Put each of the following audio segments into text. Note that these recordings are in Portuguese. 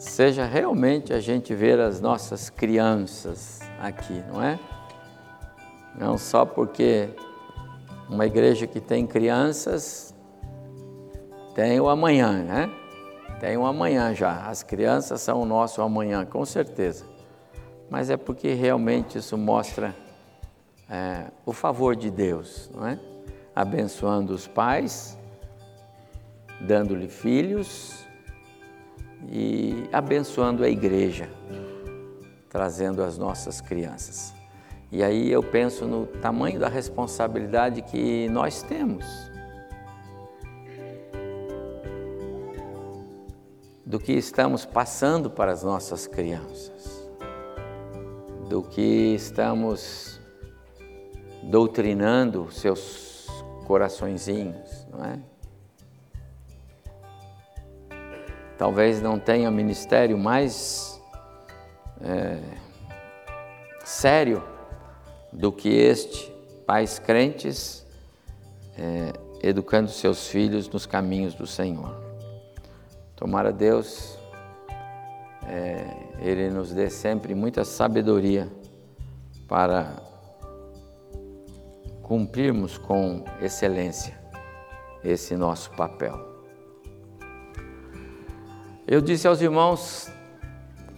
Seja realmente a gente ver as nossas crianças aqui, não é? Não só porque uma igreja que tem crianças tem o amanhã, né? Tem o amanhã já. As crianças são o nosso amanhã, com certeza. Mas é porque realmente isso mostra é, o favor de Deus, não é? Abençoando os pais, dando-lhe filhos e abençoando a igreja, trazendo as nossas crianças. E aí eu penso no tamanho da responsabilidade que nós temos. Do que estamos passando para as nossas crianças, do que estamos doutrinando seus coraçõezinhos, não é? Talvez não tenha ministério mais é, sério do que este, pais crentes é, educando seus filhos nos caminhos do Senhor. Tomara Deus, é, Ele nos dê sempre muita sabedoria para cumprirmos com excelência esse nosso papel. Eu disse aos irmãos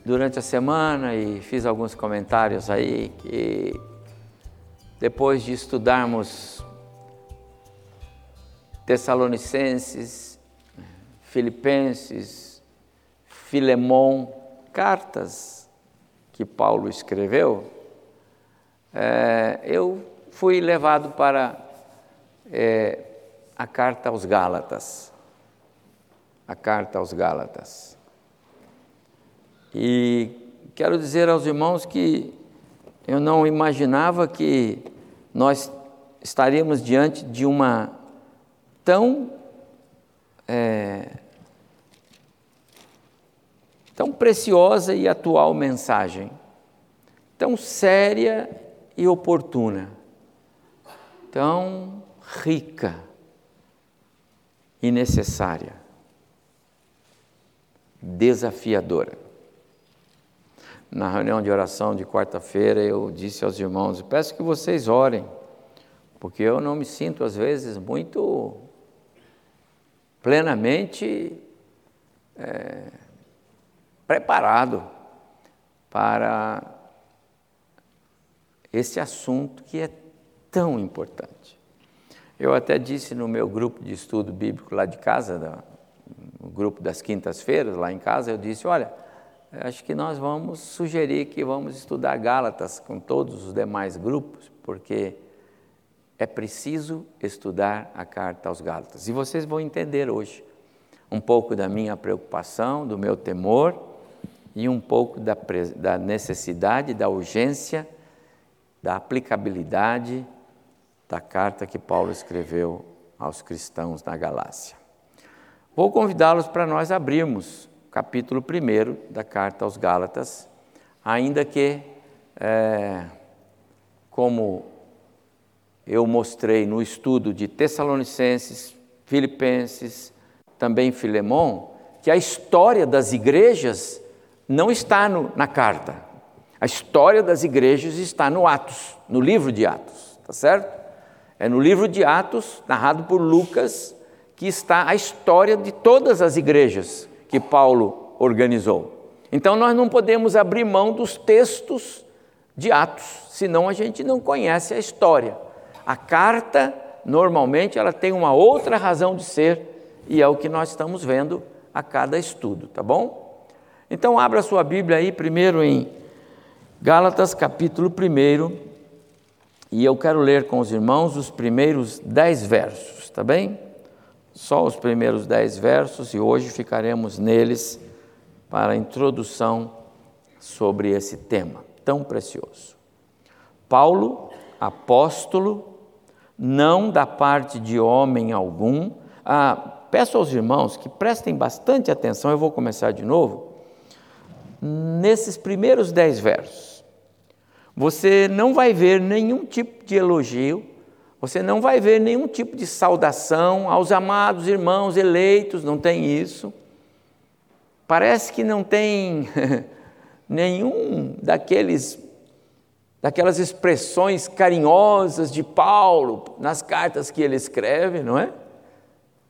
durante a semana e fiz alguns comentários aí que depois de estudarmos Tessalonicenses, Filipenses, Filemon, cartas que Paulo escreveu, é, eu fui levado para é, a carta aos Gálatas a carta aos Gálatas. E quero dizer aos irmãos que eu não imaginava que nós estaríamos diante de uma tão é, tão preciosa e atual mensagem, tão séria e oportuna, tão rica e necessária desafiadora. Na reunião de oração de quarta-feira, eu disse aos irmãos: peço que vocês orem, porque eu não me sinto, às vezes, muito plenamente é, preparado para esse assunto que é tão importante. Eu até disse no meu grupo de estudo bíblico lá de casa, grupo das quintas-feiras, lá em casa, eu disse: Olha, acho que nós vamos sugerir que vamos estudar Gálatas com todos os demais grupos, porque é preciso estudar a carta aos Gálatas. E vocês vão entender hoje um pouco da minha preocupação, do meu temor e um pouco da, da necessidade, da urgência, da aplicabilidade da carta que Paulo escreveu aos cristãos na Galácia. Vou convidá-los para nós abrirmos o capítulo 1 da carta aos Gálatas, ainda que, é, como eu mostrei no estudo de Tessalonicenses, Filipenses, também Filemon, que a história das igrejas não está no, na carta. A história das igrejas está no Atos, no livro de Atos, tá certo? É no livro de Atos, narrado por Lucas, que está a história de todas as igrejas que Paulo organizou. Então nós não podemos abrir mão dos textos de Atos, senão a gente não conhece a história. A carta, normalmente, ela tem uma outra razão de ser e é o que nós estamos vendo a cada estudo, tá bom? Então abra sua Bíblia aí primeiro em Gálatas capítulo 1 e eu quero ler com os irmãos os primeiros dez versos, tá bem? Só os primeiros dez versos e hoje ficaremos neles para a introdução sobre esse tema. tão precioso. Paulo, apóstolo, não da parte de homem algum. Ah, peço aos irmãos que prestem bastante atenção, eu vou começar de novo. Nesses primeiros dez versos, você não vai ver nenhum tipo de elogio, você não vai ver nenhum tipo de saudação aos amados irmãos eleitos, não tem isso. Parece que não tem nenhum daqueles daquelas expressões carinhosas de Paulo nas cartas que ele escreve, não é?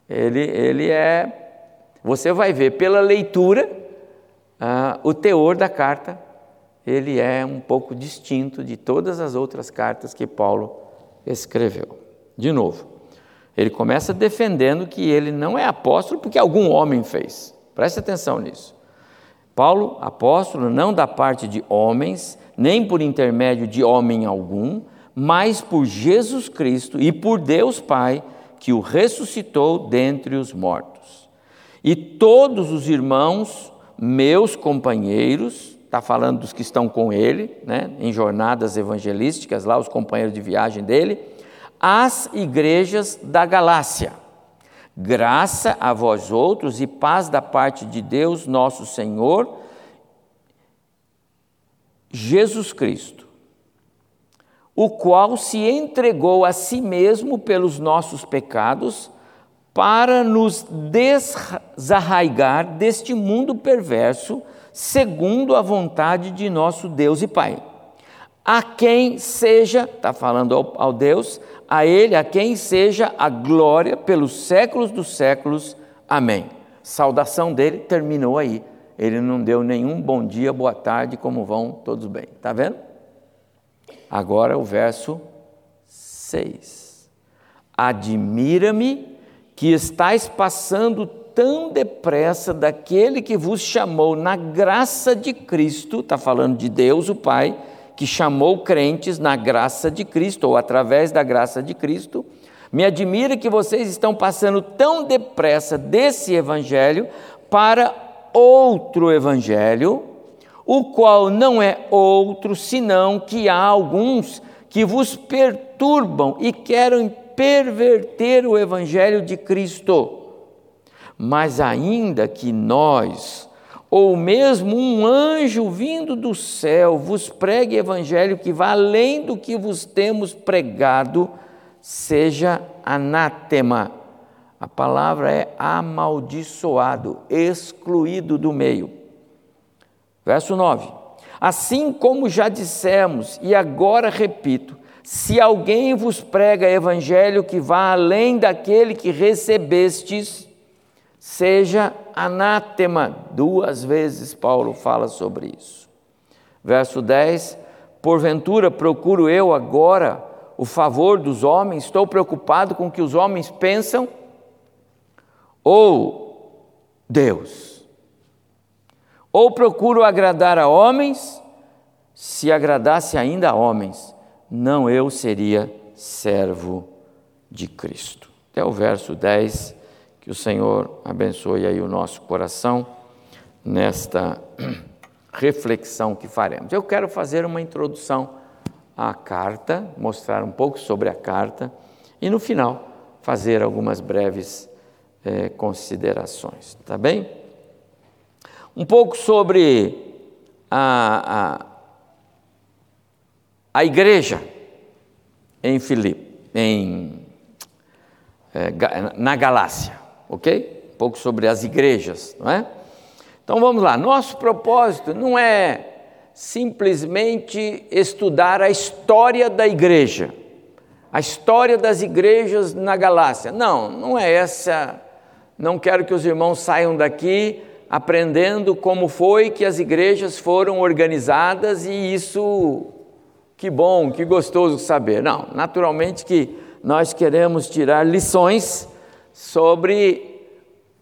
Ele, ele é. Você vai ver pela leitura ah, o teor da carta, ele é um pouco distinto de todas as outras cartas que Paulo escreveu. De novo, ele começa defendendo que ele não é apóstolo porque algum homem fez. Preste atenção nisso. Paulo, apóstolo, não da parte de homens, nem por intermédio de homem algum, mas por Jesus Cristo e por Deus Pai, que o ressuscitou dentre os mortos. E todos os irmãos, meus companheiros, está falando dos que estão com ele, né, em jornadas evangelísticas, lá os companheiros de viagem dele, as igrejas da Galácia. Graça a vós outros e paz da parte de Deus, nosso Senhor, Jesus Cristo, o qual se entregou a si mesmo pelos nossos pecados, para nos desarraigar deste mundo perverso, segundo a vontade de nosso Deus e Pai. A quem seja, está falando ao, ao Deus, a Ele, a quem seja a glória pelos séculos dos séculos. Amém. Saudação dele terminou aí. Ele não deu nenhum bom dia, boa tarde, como vão, todos bem. Está vendo? Agora o verso 6. Admira-me que estáis passando tão depressa daquele que vos chamou na graça de Cristo, está falando de Deus, o Pai, que chamou crentes na graça de Cristo, ou através da graça de Cristo. Me admira que vocês estão passando tão depressa desse evangelho para outro evangelho, o qual não é outro senão que há alguns que vos perturbam e querem perverter o evangelho de Cristo. Mas ainda que nós, ou mesmo um anjo vindo do céu, vos pregue evangelho que vá além do que vos temos pregado, seja anátema a palavra é amaldiçoado, excluído do meio. Verso 9: Assim como já dissemos, e agora repito, se alguém vos prega evangelho que vá além daquele que recebestes, seja anátema. Duas vezes Paulo fala sobre isso. Verso 10: Porventura procuro eu agora o favor dos homens, estou preocupado com o que os homens pensam ou Deus. Ou procuro agradar a homens, se agradasse ainda a homens, não eu seria servo de Cristo. Até o verso 10, que o Senhor abençoe aí o nosso coração nesta reflexão que faremos. Eu quero fazer uma introdução à carta, mostrar um pouco sobre a carta e no final fazer algumas breves é, considerações, tá bem? Um pouco sobre a, a, a igreja em Filipe, em, é, na Galácia, ok? Um pouco sobre as igrejas, não é? Então vamos lá, nosso propósito não é simplesmente estudar a história da igreja, a história das igrejas na Galácia. Não, não é essa não quero que os irmãos saiam daqui aprendendo como foi que as igrejas foram organizadas e isso, que bom, que gostoso saber. Não, naturalmente que nós queremos tirar lições sobre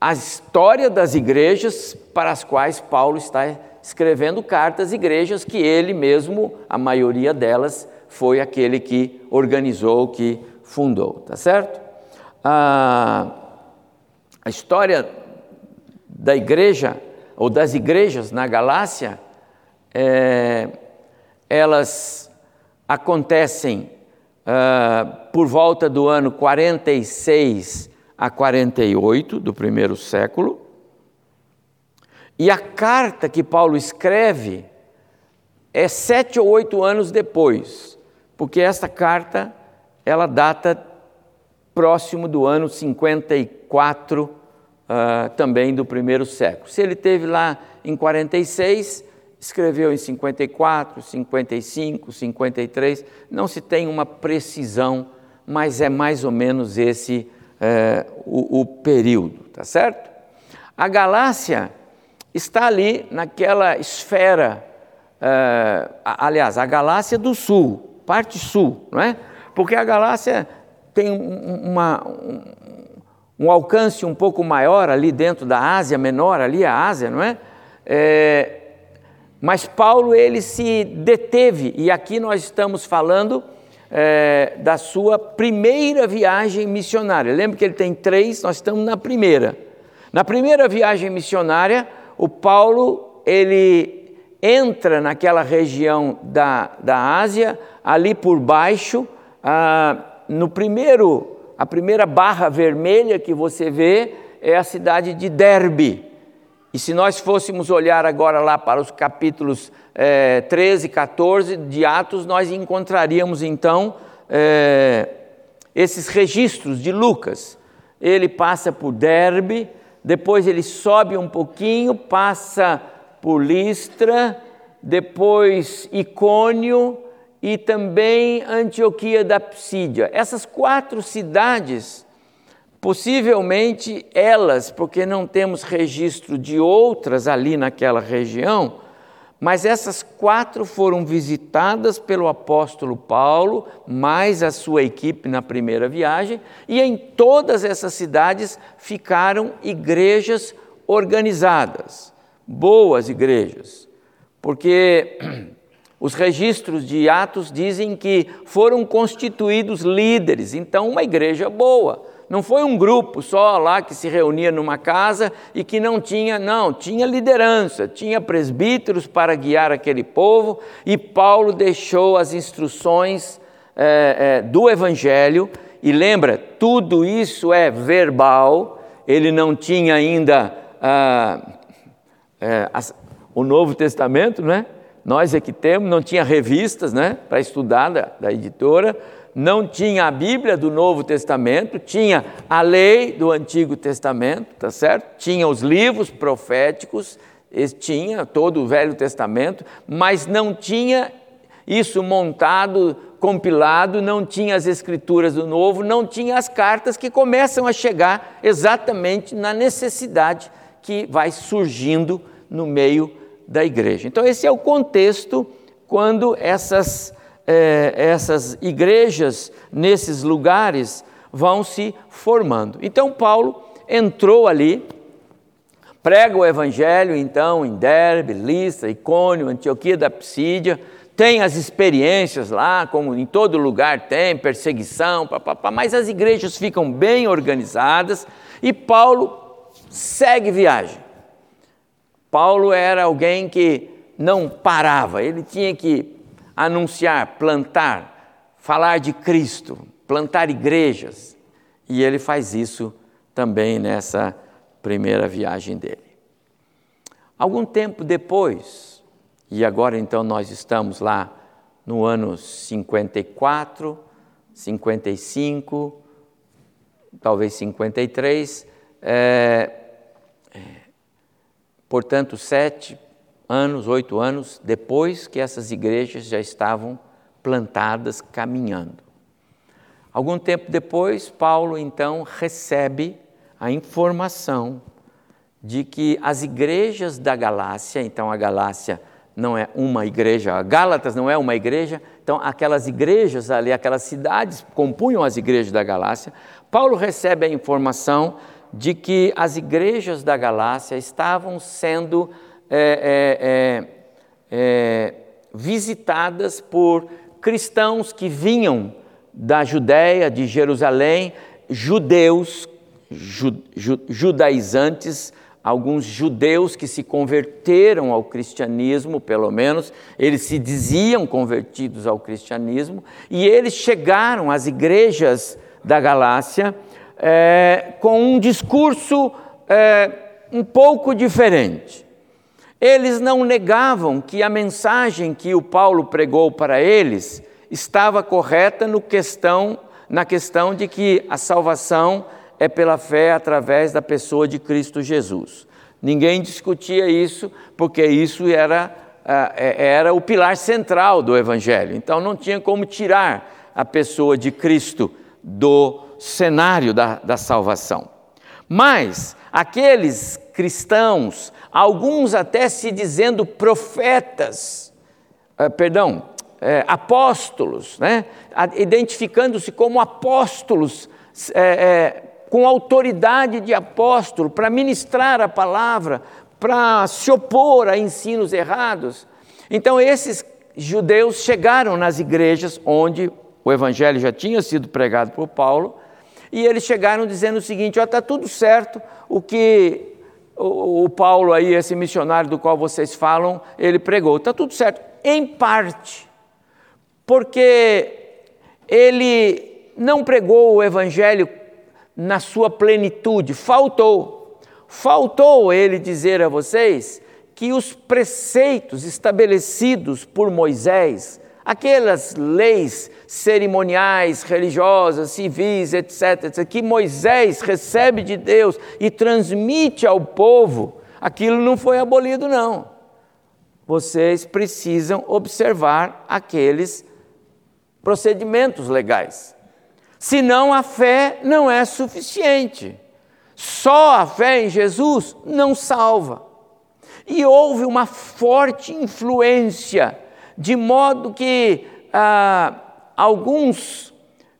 a história das igrejas para as quais Paulo está escrevendo cartas, igrejas que ele mesmo, a maioria delas, foi aquele que organizou, que fundou, tá certo? Ah, a história da igreja, ou das igrejas na Galácia, é, elas acontecem uh, por volta do ano 46 a 48 do primeiro século. E a carta que Paulo escreve é sete ou oito anos depois, porque esta carta ela data próximo do ano 54 uh, ah, também do primeiro século. Se ele teve lá em 46, escreveu em 54, 55, 53, não se tem uma precisão, mas é mais ou menos esse uh, o, o período, tá certo? A Galácia está ali naquela esfera, uh, aliás, a Galácia do Sul, parte sul, não é? Porque a Galácia tem uma, um, um, alcance um pouco maior ali dentro da Ásia Menor, ali a Ásia, não é? é mas Paulo ele se deteve, e aqui nós estamos falando é, da sua primeira viagem missionária. Lembra que ele tem três, nós estamos na primeira. Na primeira viagem missionária, o Paulo ele entra naquela região da, da Ásia, ali por baixo, ah, no primeiro, a primeira barra vermelha que você vê é a cidade de Derbe. E se nós fôssemos olhar agora lá para os capítulos é, 13 e 14 de Atos, nós encontraríamos então é, esses registros de Lucas. Ele passa por Derbe, depois ele sobe um pouquinho, passa por Listra, depois Icônio, e também Antioquia da Psídia. Essas quatro cidades, possivelmente elas, porque não temos registro de outras ali naquela região, mas essas quatro foram visitadas pelo apóstolo Paulo, mais a sua equipe na primeira viagem, e em todas essas cidades ficaram igrejas organizadas, boas igrejas, porque Os registros de Atos dizem que foram constituídos líderes, então uma igreja boa. Não foi um grupo só lá que se reunia numa casa e que não tinha, não, tinha liderança, tinha presbíteros para guiar aquele povo e Paulo deixou as instruções é, é, do Evangelho. E lembra, tudo isso é verbal, ele não tinha ainda ah, é, as, o Novo Testamento, né? nós é que temos, não tinha revistas né, para estudar da, da editora, não tinha a Bíblia do Novo Testamento, tinha a lei do Antigo Testamento, tá certo? Tinha os livros proféticos, tinha todo o Velho Testamento, mas não tinha isso montado, compilado, não tinha as escrituras do Novo, não tinha as cartas que começam a chegar exatamente na necessidade que vai surgindo no meio da igreja. Então, esse é o contexto quando essas, é, essas igrejas nesses lugares vão se formando. Então, Paulo entrou ali, prega o evangelho, então, em Derbe, Listra, Icônio, Antioquia da Psídia, tem as experiências lá, como em todo lugar tem, perseguição, papapá, mas as igrejas ficam bem organizadas e Paulo segue viagem. Paulo era alguém que não parava, ele tinha que anunciar, plantar, falar de Cristo, plantar igrejas. E ele faz isso também nessa primeira viagem dele. Algum tempo depois, e agora então nós estamos lá no ano 54, 55, talvez 53, é, Portanto, sete anos, oito anos depois que essas igrejas já estavam plantadas, caminhando. Algum tempo depois, Paulo então recebe a informação de que as igrejas da Galácia, então a Galácia não é uma igreja, a Gálatas não é uma igreja, então aquelas igrejas ali, aquelas cidades compunham as igrejas da Galácia. Paulo recebe a informação de que as igrejas da Galácia estavam sendo é, é, é, é, visitadas por cristãos que vinham da Judéia, de Jerusalém, judeus, ju, ju, judaizantes, alguns judeus que se converteram ao cristianismo, pelo menos, eles se diziam convertidos ao cristianismo, e eles chegaram às igrejas da Galácia é, com um discurso é, um pouco diferente. Eles não negavam que a mensagem que o Paulo pregou para eles estava correta no questão, na questão de que a salvação é pela fé através da pessoa de Cristo Jesus. Ninguém discutia isso, porque isso era, é, era o pilar central do Evangelho. Então não tinha como tirar a pessoa de Cristo do cenário da, da salvação. Mas aqueles cristãos, alguns até se dizendo profetas, eh, perdão, eh, apóstolos, né? identificando-se como apóstolos eh, com autoridade de apóstolo para ministrar a palavra, para se opor a ensinos errados. Então, esses judeus chegaram nas igrejas onde o evangelho já tinha sido pregado por Paulo, e eles chegaram dizendo o seguinte: está tudo certo, o que o, Paulo aí, esse missionário do qual vocês falam, ele pregou, está tudo certo, em parte, porque ele não pregou o evangelho na sua plenitude, faltou. Faltou ele dizer a vocês que os preceitos estabelecidos por Moisés, aquelas leis cerimoniais, religiosas, civis, etc., etc., que Moisés recebe de Deus e transmite ao povo, aquilo não foi abolido, não. Vocês precisam observar aqueles procedimentos legais. Senão a fé não é suficiente. Só a fé em Jesus não salva. E houve uma forte influência, de modo que ah, alguns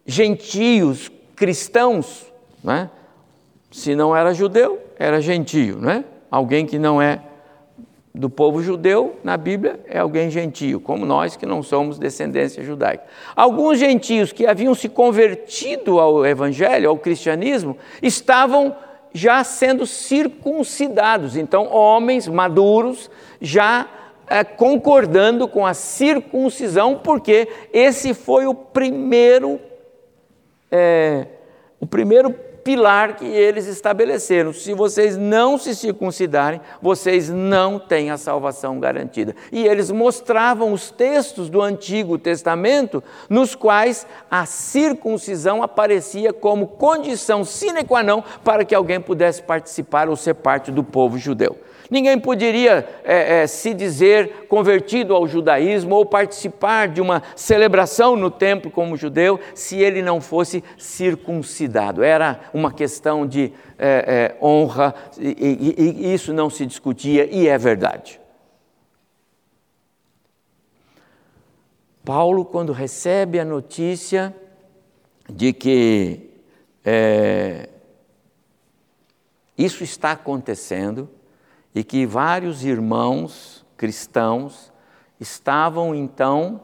gentios cristãos, né? se não era judeu, era gentio, né? alguém que não é do povo judeu, na Bíblia, é alguém gentio, como nós que não somos descendência judaica. Alguns gentios que haviam se convertido ao evangelho, ao cristianismo, estavam já sendo circuncidados. Então, homens maduros já é, concordando com a circuncisão, porque esse foi o primeiro, é, o primeiro pilar que eles estabeleceram. Se vocês não se circuncidarem, vocês não têm a salvação garantida. E eles mostravam os textos do Antigo Testamento, nos quais a circuncisão aparecia como condição sine qua non para que alguém pudesse participar ou ser parte do povo judeu. Ninguém poderia é, é, se dizer convertido ao judaísmo ou participar de uma celebração no templo como judeu se ele não fosse circuncidado. Era uma questão de é, é honra e, e, e isso não se discutia e é verdade. Paulo, quando recebe a notícia de que é, isso está acontecendo, e que vários irmãos cristãos estavam então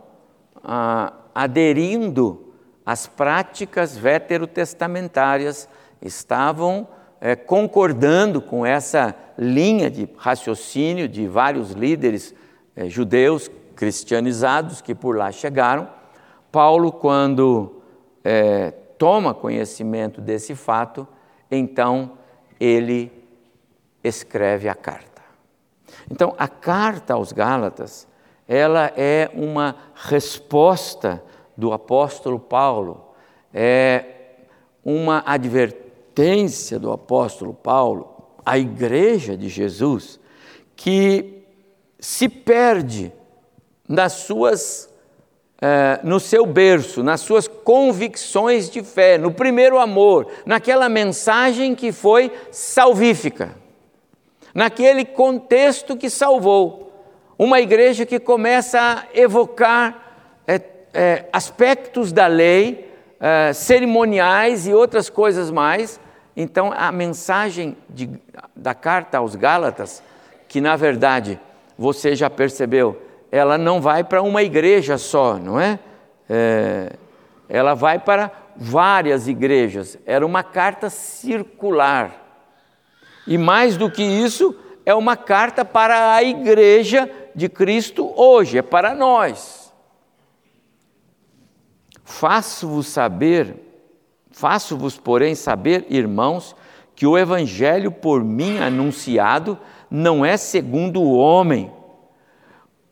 ah, aderindo às práticas veterotestamentárias, estavam é, concordando com essa linha de raciocínio de vários líderes é, judeus cristianizados que por lá chegaram. Paulo, quando é, toma conhecimento desse fato, então ele escreve a carta. Então, a carta aos Gálatas, ela é uma resposta do apóstolo Paulo, é uma advertência do apóstolo Paulo à igreja de Jesus que se perde nas suas é, no seu berço, nas suas convicções de fé, no primeiro amor, naquela mensagem que foi salvífica naquele contexto que salvou. Uma igreja que começa a evocar é, é, aspectos da lei, é, cerimoniais e outras coisas mais. Então, a mensagem de, da carta aos Gálatas, que na verdade você já percebeu, ela não vai para uma igreja só, não é? é ela vai para várias igrejas. Era uma carta circular E mais do que isso, é uma carta para a igreja de Cristo hoje, é para nós. Faço-vos saber, faço-vos, porém, saber, irmãos, que o evangelho por mim anunciado não é segundo o homem.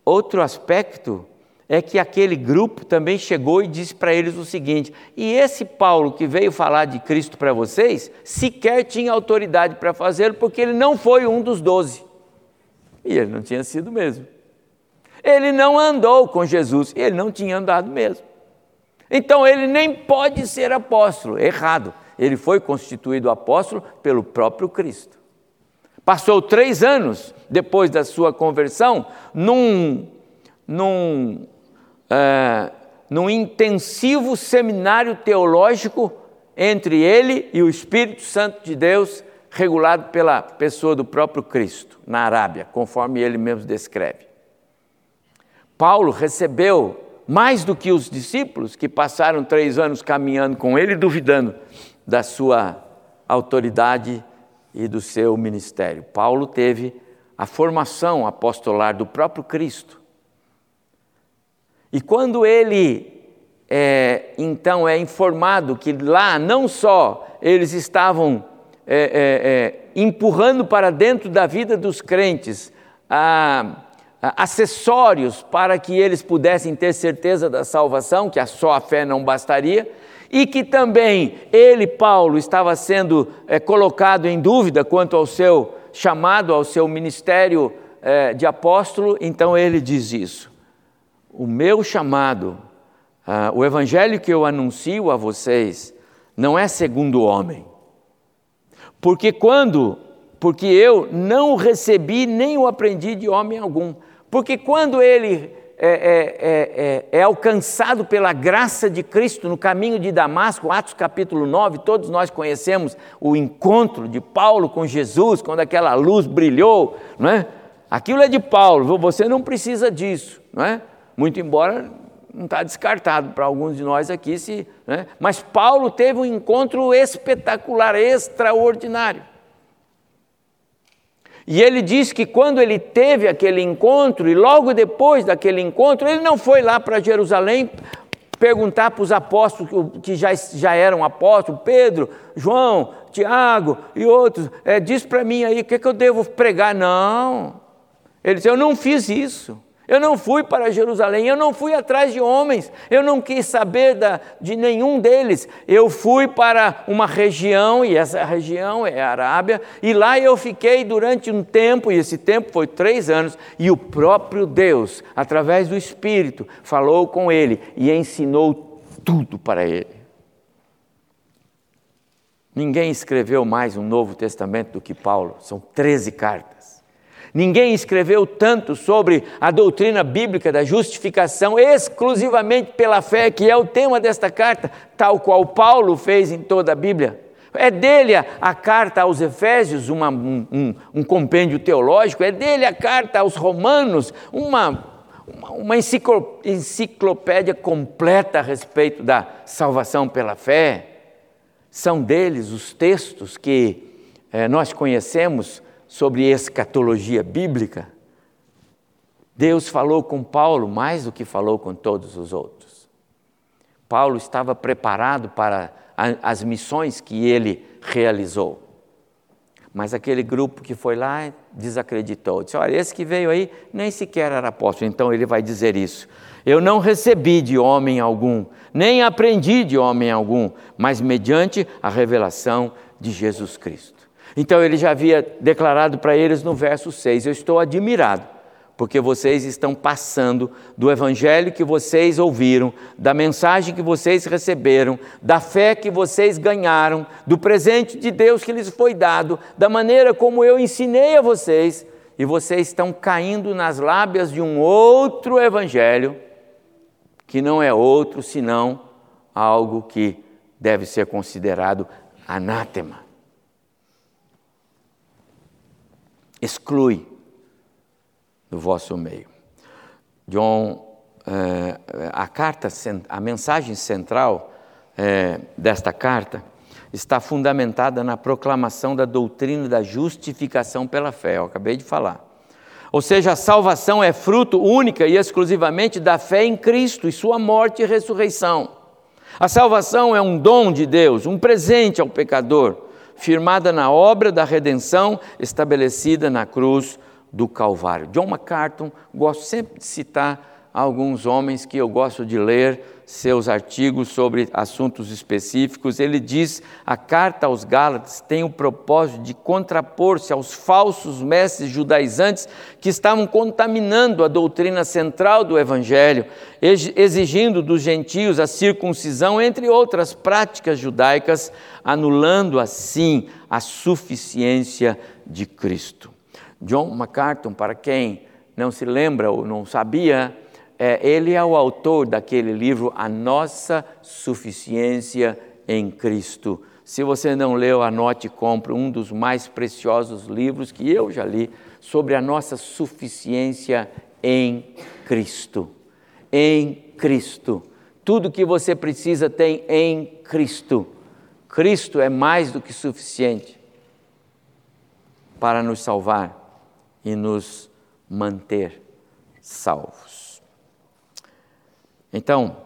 Outro aspecto é que aquele grupo também chegou e disse para eles o seguinte: e esse Paulo que veio falar de Cristo para vocês, sequer tinha autoridade para fazê-lo, porque ele não foi um dos doze. E ele não tinha sido mesmo. Ele não andou com Jesus, e ele não tinha andado mesmo. Então ele nem pode ser apóstolo, errado. Ele foi constituído apóstolo pelo próprio Cristo. Passou três anos depois da sua conversão num, num é, num intensivo seminário teológico entre ele e o Espírito Santo de Deus, regulado pela pessoa do próprio Cristo, na Arábia, conforme ele mesmo descreve. Paulo recebeu mais do que os discípulos que passaram três anos caminhando com ele, duvidando da sua autoridade e do seu ministério. Paulo teve a formação apostolar do próprio Cristo. E quando ele é, então é informado que lá não só eles estavam é, é, é empurrando para dentro da vida dos crentes a, a, acessórios para que eles pudessem ter certeza da salvação, que a só a fé não bastaria, e que também ele, Paulo, estava sendo é, colocado em dúvida quanto ao seu chamado, ao seu ministério é, de apóstolo, então ele diz isso o meu chamado, uh, o evangelho que eu anuncio a vocês, não é segundo o homem. Porque quando, porque eu não o recebi nem o aprendi de homem algum. Porque quando ele é, é, é, é, alcançado pela graça de Cristo no caminho de Damasco, Atos capítulo 9, todos nós conhecemos o encontro de Paulo com Jesus, quando aquela luz brilhou, não é? Aquilo é de Paulo, você não precisa disso, não é? Muito embora não está descartado para alguns de nós aqui, se, né? mas Paulo teve um encontro espetacular, extraordinário. E ele diz que quando ele teve aquele encontro, e logo depois daquele encontro, ele não foi lá para Jerusalém perguntar para os apóstolos que já, já eram apóstolos, Pedro, João, Tiago e outros, é, diz para mim aí o que, que eu devo pregar. Não. Ele disse: Eu não fiz isso. Eu não fui para Jerusalém, eu não fui atrás de homens, eu não quis saber da, de nenhum deles. Eu fui para uma região, e essa região é a Arábia, e lá eu fiquei durante um tempo, e esse tempo foi três anos, e o próprio Deus, através do Espírito, falou com ele e ensinou tudo para ele. Ninguém escreveu mais um Novo Testamento do que Paulo, são 13 cartas. Ninguém escreveu tanto sobre a doutrina bíblica da justificação exclusivamente pela fé, que é o tema desta carta, tal qual Paulo fez em toda a Bíblia. É dele a, carta aos Efésios, uma, um, um, um, compêndio teológico, é dele a carta aos Romanos, uma, uma, uma enciclopédia completa a respeito da salvação pela fé. São deles os textos que eh, nós conhecemos sobre escatologia bíblica, Deus falou com Paulo mais do que falou com todos os outros. Paulo estava preparado para as missões que ele realizou. Mas aquele grupo que foi lá desacreditou. Disse: Olha, esse que veio aí nem sequer era apóstolo. Então ele vai dizer isso. Eu não recebi de homem algum, nem aprendi de homem algum, mas mediante a revelação de Jesus Cristo. Então ele já havia declarado para eles no verso 6: Eu estou admirado, porque vocês estão passando do evangelho que vocês ouviram, da mensagem que vocês receberam, da fé que vocês ganharam, do presente de Deus que lhes foi dado, da maneira como eu ensinei a vocês, e vocês estão caindo nas lábias de um outro evangelho, que não é outro senão algo que deve ser considerado anátema. Exclui do vosso meio. John, a carta, a mensagem central desta carta está fundamentada na proclamação da doutrina da justificação pela fé, eu acabei de falar. Ou seja, a salvação é fruto única e exclusivamente da fé em Cristo e sua morte e ressurreição. A salvação é um dom de Deus, um presente ao pecador, firmada na obra da redenção estabelecida na cruz do Calvário. John MacArthur, gosto sempre de citar alguns homens que eu gosto de ler seus artigos sobre assuntos específicos. Ele diz: a carta aos Gálatas tem o propósito de contrapor-se aos falsos mestres judaizantes que estavam contaminando a doutrina central do Evangelho, exigindo dos gentios a circuncisão, entre outras práticas judaicas, anulando assim a suficiência de Cristo. John MacArthur, para quem não se lembra ou não sabia, é, ele é o autor daquele livro A Nossa Suficiência em Cristo. Se você não leu, anote e compre um dos mais preciosos livros que eu já li sobre a nossa suficiência em Cristo. Em Cristo. Tudo que você precisa tem em Cristo. Cristo é mais do que suficiente para nos salvar e nos manter salvos. Então,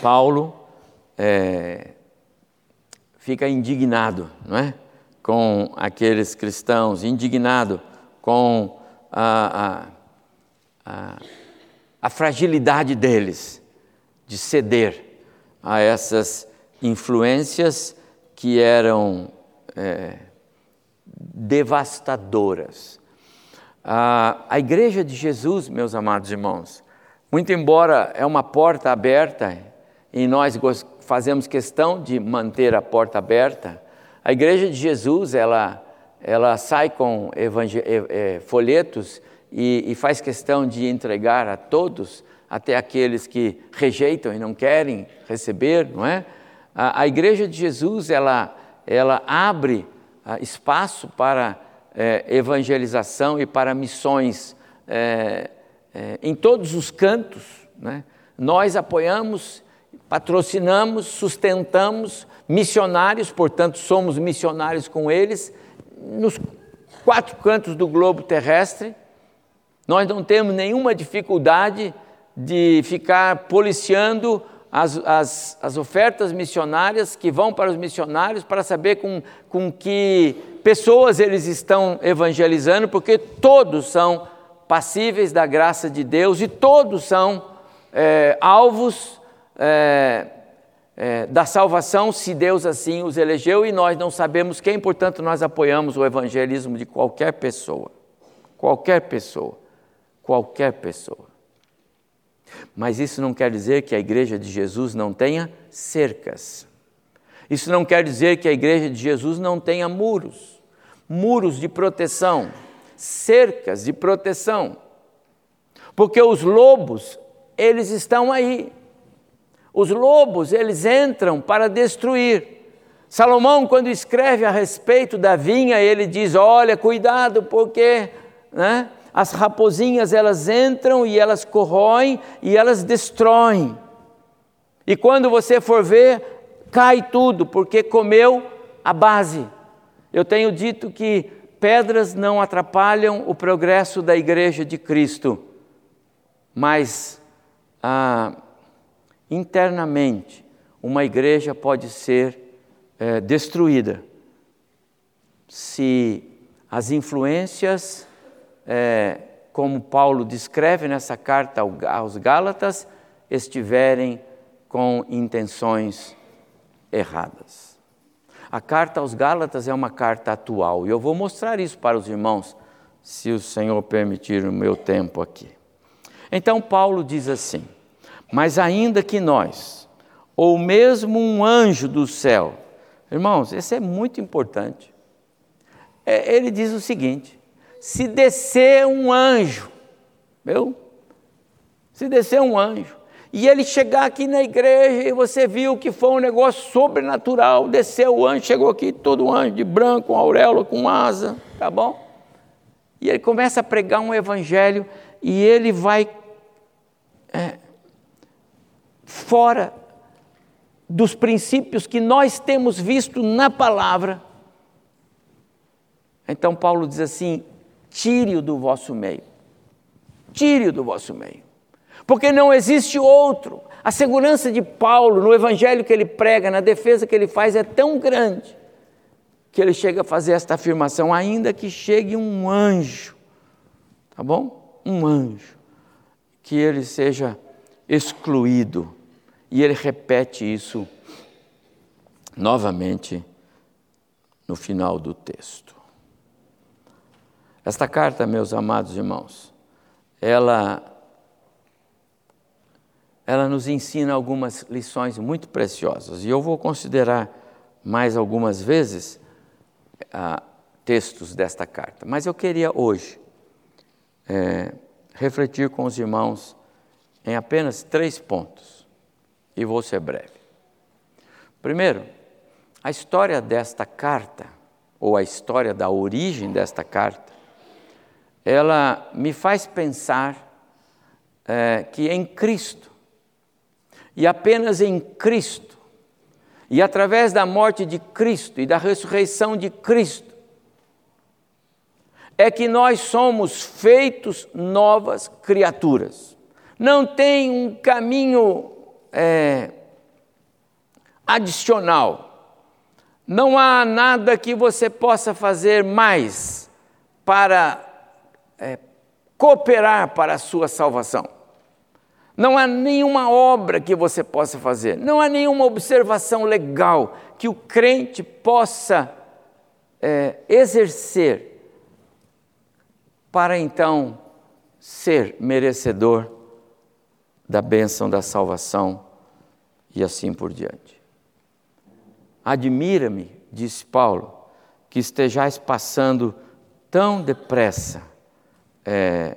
Paulo é, fica indignado, não é? Com aqueles cristãos, indignado com a, a, a, a fragilidade deles de ceder a essas influências que eram é, devastadoras. A, a Igreja de Jesus, meus amados irmãos, muito embora é uma porta aberta e nós fazemos questão de manter a porta aberta, a Igreja de Jesus ela, ela sai com é, folhetos e, e faz questão de entregar a todos, até aqueles que rejeitam e não querem receber, não é? A, a Igreja de Jesus ela, ela abre ah, espaço para é, evangelização e para missões. É, é, em todos os cantos. Né? Nós apoiamos, patrocinamos, sustentamos missionários, portanto, somos missionários com eles, nos quatro cantos do globo terrestre. Nós não temos nenhuma dificuldade de ficar policiando as, as, as, ofertas missionárias que vão para os missionários para saber com, com que pessoas eles estão evangelizando, porque todos são passíveis da graça de Deus e todos são é, alvos é, é, da salvação, se Deus assim os elegeu e nós não sabemos quem, portanto, nós apoiamos o evangelismo de qualquer pessoa. Qualquer pessoa. Qualquer pessoa. Mas isso não quer dizer que a igreja de Jesus não tenha cercas. Isso não quer dizer que a igreja de Jesus não tenha muros muros de proteção cercas de proteção. Porque os lobos, eles estão aí. Os lobos, eles entram para destruir. Salomão, quando escreve a respeito da vinha, ele diz: Olha, cuidado, porque né, as raposinhas elas entram e elas corroem e elas destroem. E quando você for ver, cai tudo, porque comeu a base. Eu tenho dito que pedras não atrapalham o progresso da igreja de Cristo, mas ah, internamente uma igreja pode ser é, destruída se as influências, é, como Paulo descreve nessa carta aos Gálatas, estiverem com intenções erradas. A carta aos Gálatas é uma carta atual e eu vou mostrar isso para os irmãos, se o Senhor permitir o meu tempo aqui. Então, Paulo diz assim: Mas ainda que nós, ou mesmo um anjo do céu, irmãos, isso é muito importante. É, ele diz o seguinte: se descer um anjo, meu, se descer um anjo, e ele chegar aqui na igreja e você viu que foi um negócio sobrenatural. Desceu o anjo, chegou aqui todo anjo de branco, com auréola, com asa, tá bom? E ele começa a pregar um evangelho e ele vai é, fora dos princípios que nós temos visto na palavra. Então Paulo diz assim: tire-o do vosso meio. Tire-o do vosso meio. Porque não existe outro. A segurança de Paulo no evangelho que ele prega, na defesa que ele faz, é tão grande que ele chega a fazer esta afirmação: ainda que chegue um anjo, tá bom? Um anjo, que ele seja excluído. E ele repete isso novamente no final do texto. Esta carta, meus amados irmãos, ela ela nos ensina algumas lições muito preciosas e eu vou considerar mais algumas vezes ah, textos desta carta. Mas eu queria hoje é, refletir com os irmãos em apenas três pontos e vou ser breve. Primeiro, a história desta carta, ou a história da origem desta carta, ela me faz pensar é, que em Cristo, e apenas em Cristo, e através da morte de Cristo e da ressurreição de Cristo, é que nós somos feitos novas criaturas. Não tem um caminho é, adicional. Não há nada que você possa fazer mais para é, cooperar para a sua salvação. Não há nenhuma obra que você possa fazer, não há nenhuma observação legal que o crente possa é, exercer para então ser merecedor da bênção da salvação e assim por diante. Admira-me, disse Paulo, que estejais passando tão depressa é,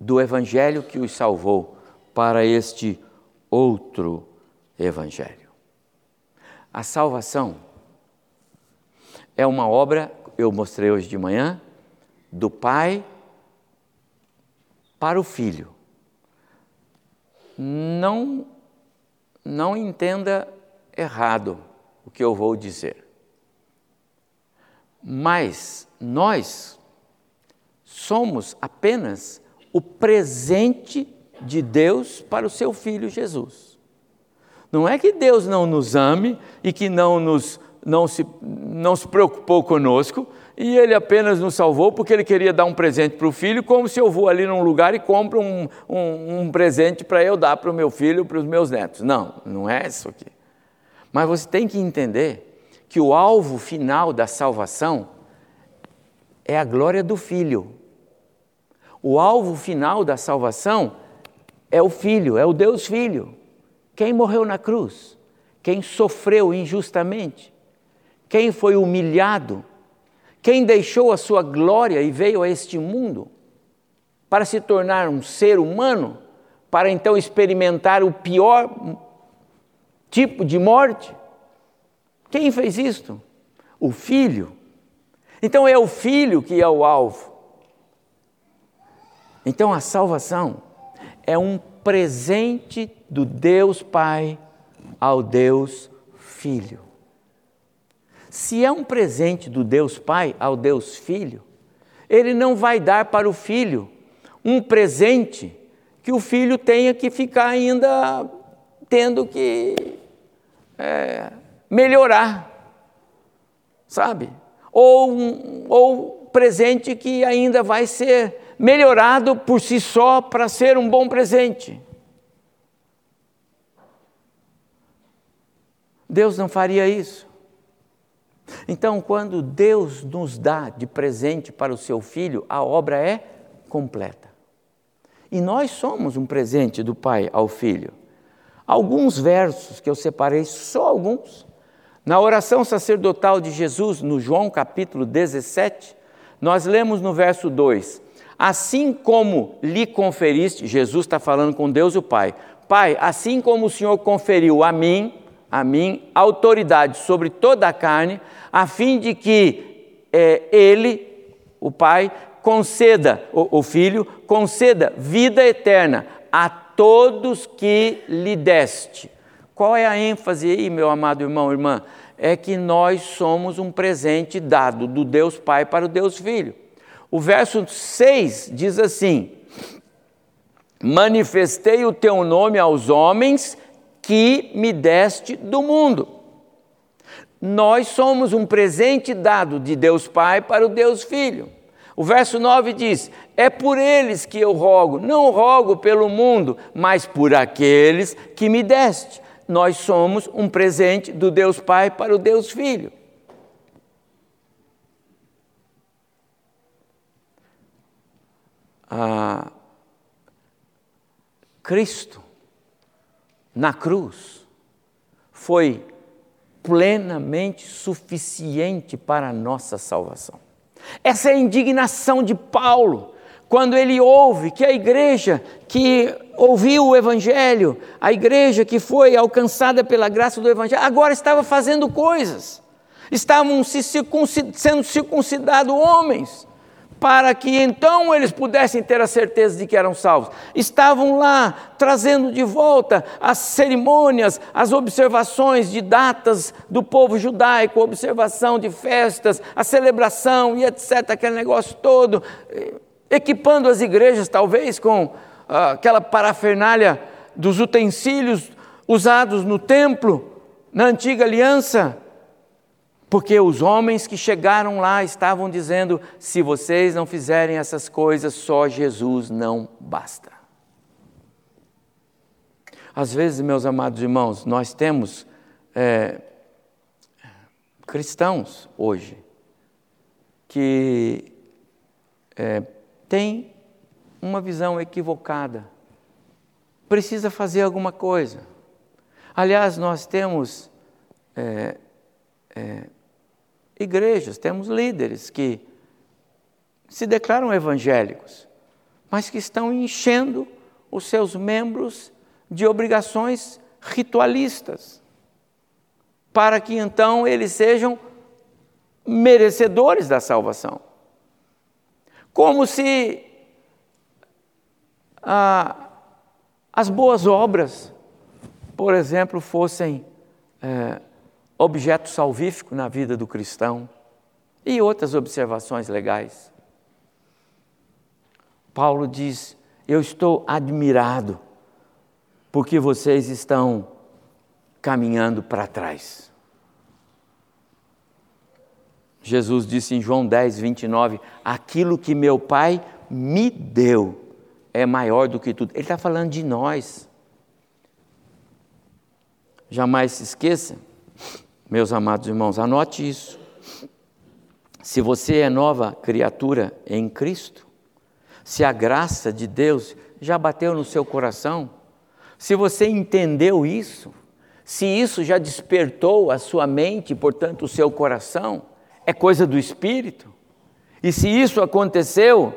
do evangelho que os salvou para este outro evangelho. A salvação é uma obra, eu mostrei hoje de manhã, do Pai para o Filho. Não, não entenda errado o que eu vou dizer. Mas nós somos apenas o presente de Deus para o seu filho Jesus. Não é que Deus não nos ame e que não, nos, não, se, não se preocupou conosco e ele apenas nos salvou porque ele queria dar um presente para o filho, como se eu vou ali num lugar e compro um, um, um presente para eu dar para o meu filho, para os meus netos. Não, não é isso aqui. Mas você tem que entender que o alvo final da salvação é a glória do filho. O alvo final da salvação é o Filho, é o Deus Filho. Quem morreu na cruz? Quem sofreu injustamente? Quem foi humilhado? Quem deixou a sua glória e veio a este mundo para se tornar um ser humano, para então experimentar o pior tipo de morte? Quem fez isto? O Filho. Então é o Filho que é o alvo. Então a salvação é um presente do Deus Pai ao Deus Filho. Se é um presente do Deus Pai ao Deus Filho, ele não vai dar para o filho um presente que o filho tenha que ficar ainda tendo que é, melhorar, sabe? Ou, ou presente que ainda vai ser melhorado por si só para ser um bom presente. Deus não faria isso. Então, quando Deus nos dá de presente para o seu filho, a obra é completa. E nós somos um presente do Pai ao filho. Alguns versos que eu separei, só alguns. Na oração sacerdotal de Jesus, no João capítulo 17, nós lemos no verso 2: Assim como lhe conferiste, Jesus está falando com Deus o Pai, Pai, assim como o Senhor conferiu a mim, a mim, autoridade sobre toda a carne, a fim de que é, Ele, o Pai, conceda, o, o Filho, conceda vida eterna a todos que lhe deste. Qual é a ênfase aí, meu amado irmão, irmã? É que nós somos um presente dado do Deus Pai para o Deus Filho. O verso 6 diz assim: Manifestei o teu nome aos homens que me deste do mundo. Nós somos um presente dado de Deus Pai para o Deus Filho. O verso 9 diz: É por eles que eu rogo, não rogo pelo mundo, mas por aqueles que me deste. Nós somos um presente do Deus Pai para o Deus Filho. Cristo, na cruz, foi plenamente suficiente para a nossa salvação. Essa é a indignação de Paulo, quando ele ouve que a igreja que ouviu o Evangelho, a igreja que foi alcançada pela graça do Evangelho, agora estava fazendo coisas, estavam se circuncid sendo circuncidados homens, para que então eles pudessem ter a certeza de que eram salvos. Estavam lá trazendo de volta as cerimônias, as observações de datas do povo judaico, observação de festas, a celebração e etc., aquele negócio todo, eh, equipando as igrejas talvez com ah, aquela parafernália dos utensílios usados no templo, na antiga aliança porque os homens que chegaram lá estavam dizendo: se vocês não fizerem essas coisas, só Jesus não basta. Às vezes, meus amados irmãos, nós temos é, cristãos hoje que é, têm uma visão equivocada, precisa fazer alguma coisa. Aliás, nós temos é, é, igrejas, temos líderes que se declaram evangélicos, mas que estão enchendo os seus membros de obrigações ritualistas, para que então eles sejam merecedores da salvação. Como se ah, as boas obras, por exemplo, fossem é, objeto salvífico na vida do cristão e outras observações legais. Paulo diz: Eu estou admirado porque vocês estão caminhando para trás. Jesus disse em João 10, 29: Aquilo que meu Pai me deu é maior do que tudo. Ele está falando de nós. Jamais se esqueça meus amados irmãos, anote isso. Se você é nova criatura em Cristo, se a graça de Deus já bateu no seu coração, se você entendeu isso, se isso já despertou a sua mente, portanto o seu coração, é coisa do Espírito. E se isso aconteceu,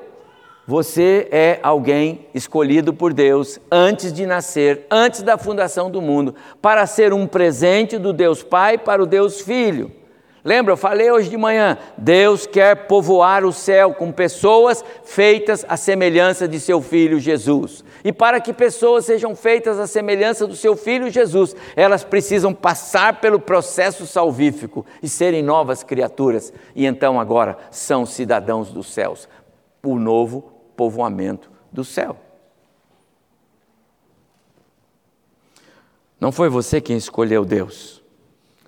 você é alguém escolhido por Deus antes de nascer, antes da fundação do mundo, para ser um presente do Deus Pai para o Deus Filho. Lembra, eu falei hoje de manhã, Deus quer povoar o céu com pessoas feitas à semelhança de seu filho Jesus. E para que pessoas sejam feitas à semelhança do seu filho Jesus, elas precisam passar pelo processo salvífico e serem novas criaturas. E então agora são cidadãos dos céus o novo povoamento do céu. Não foi você quem escolheu Deus,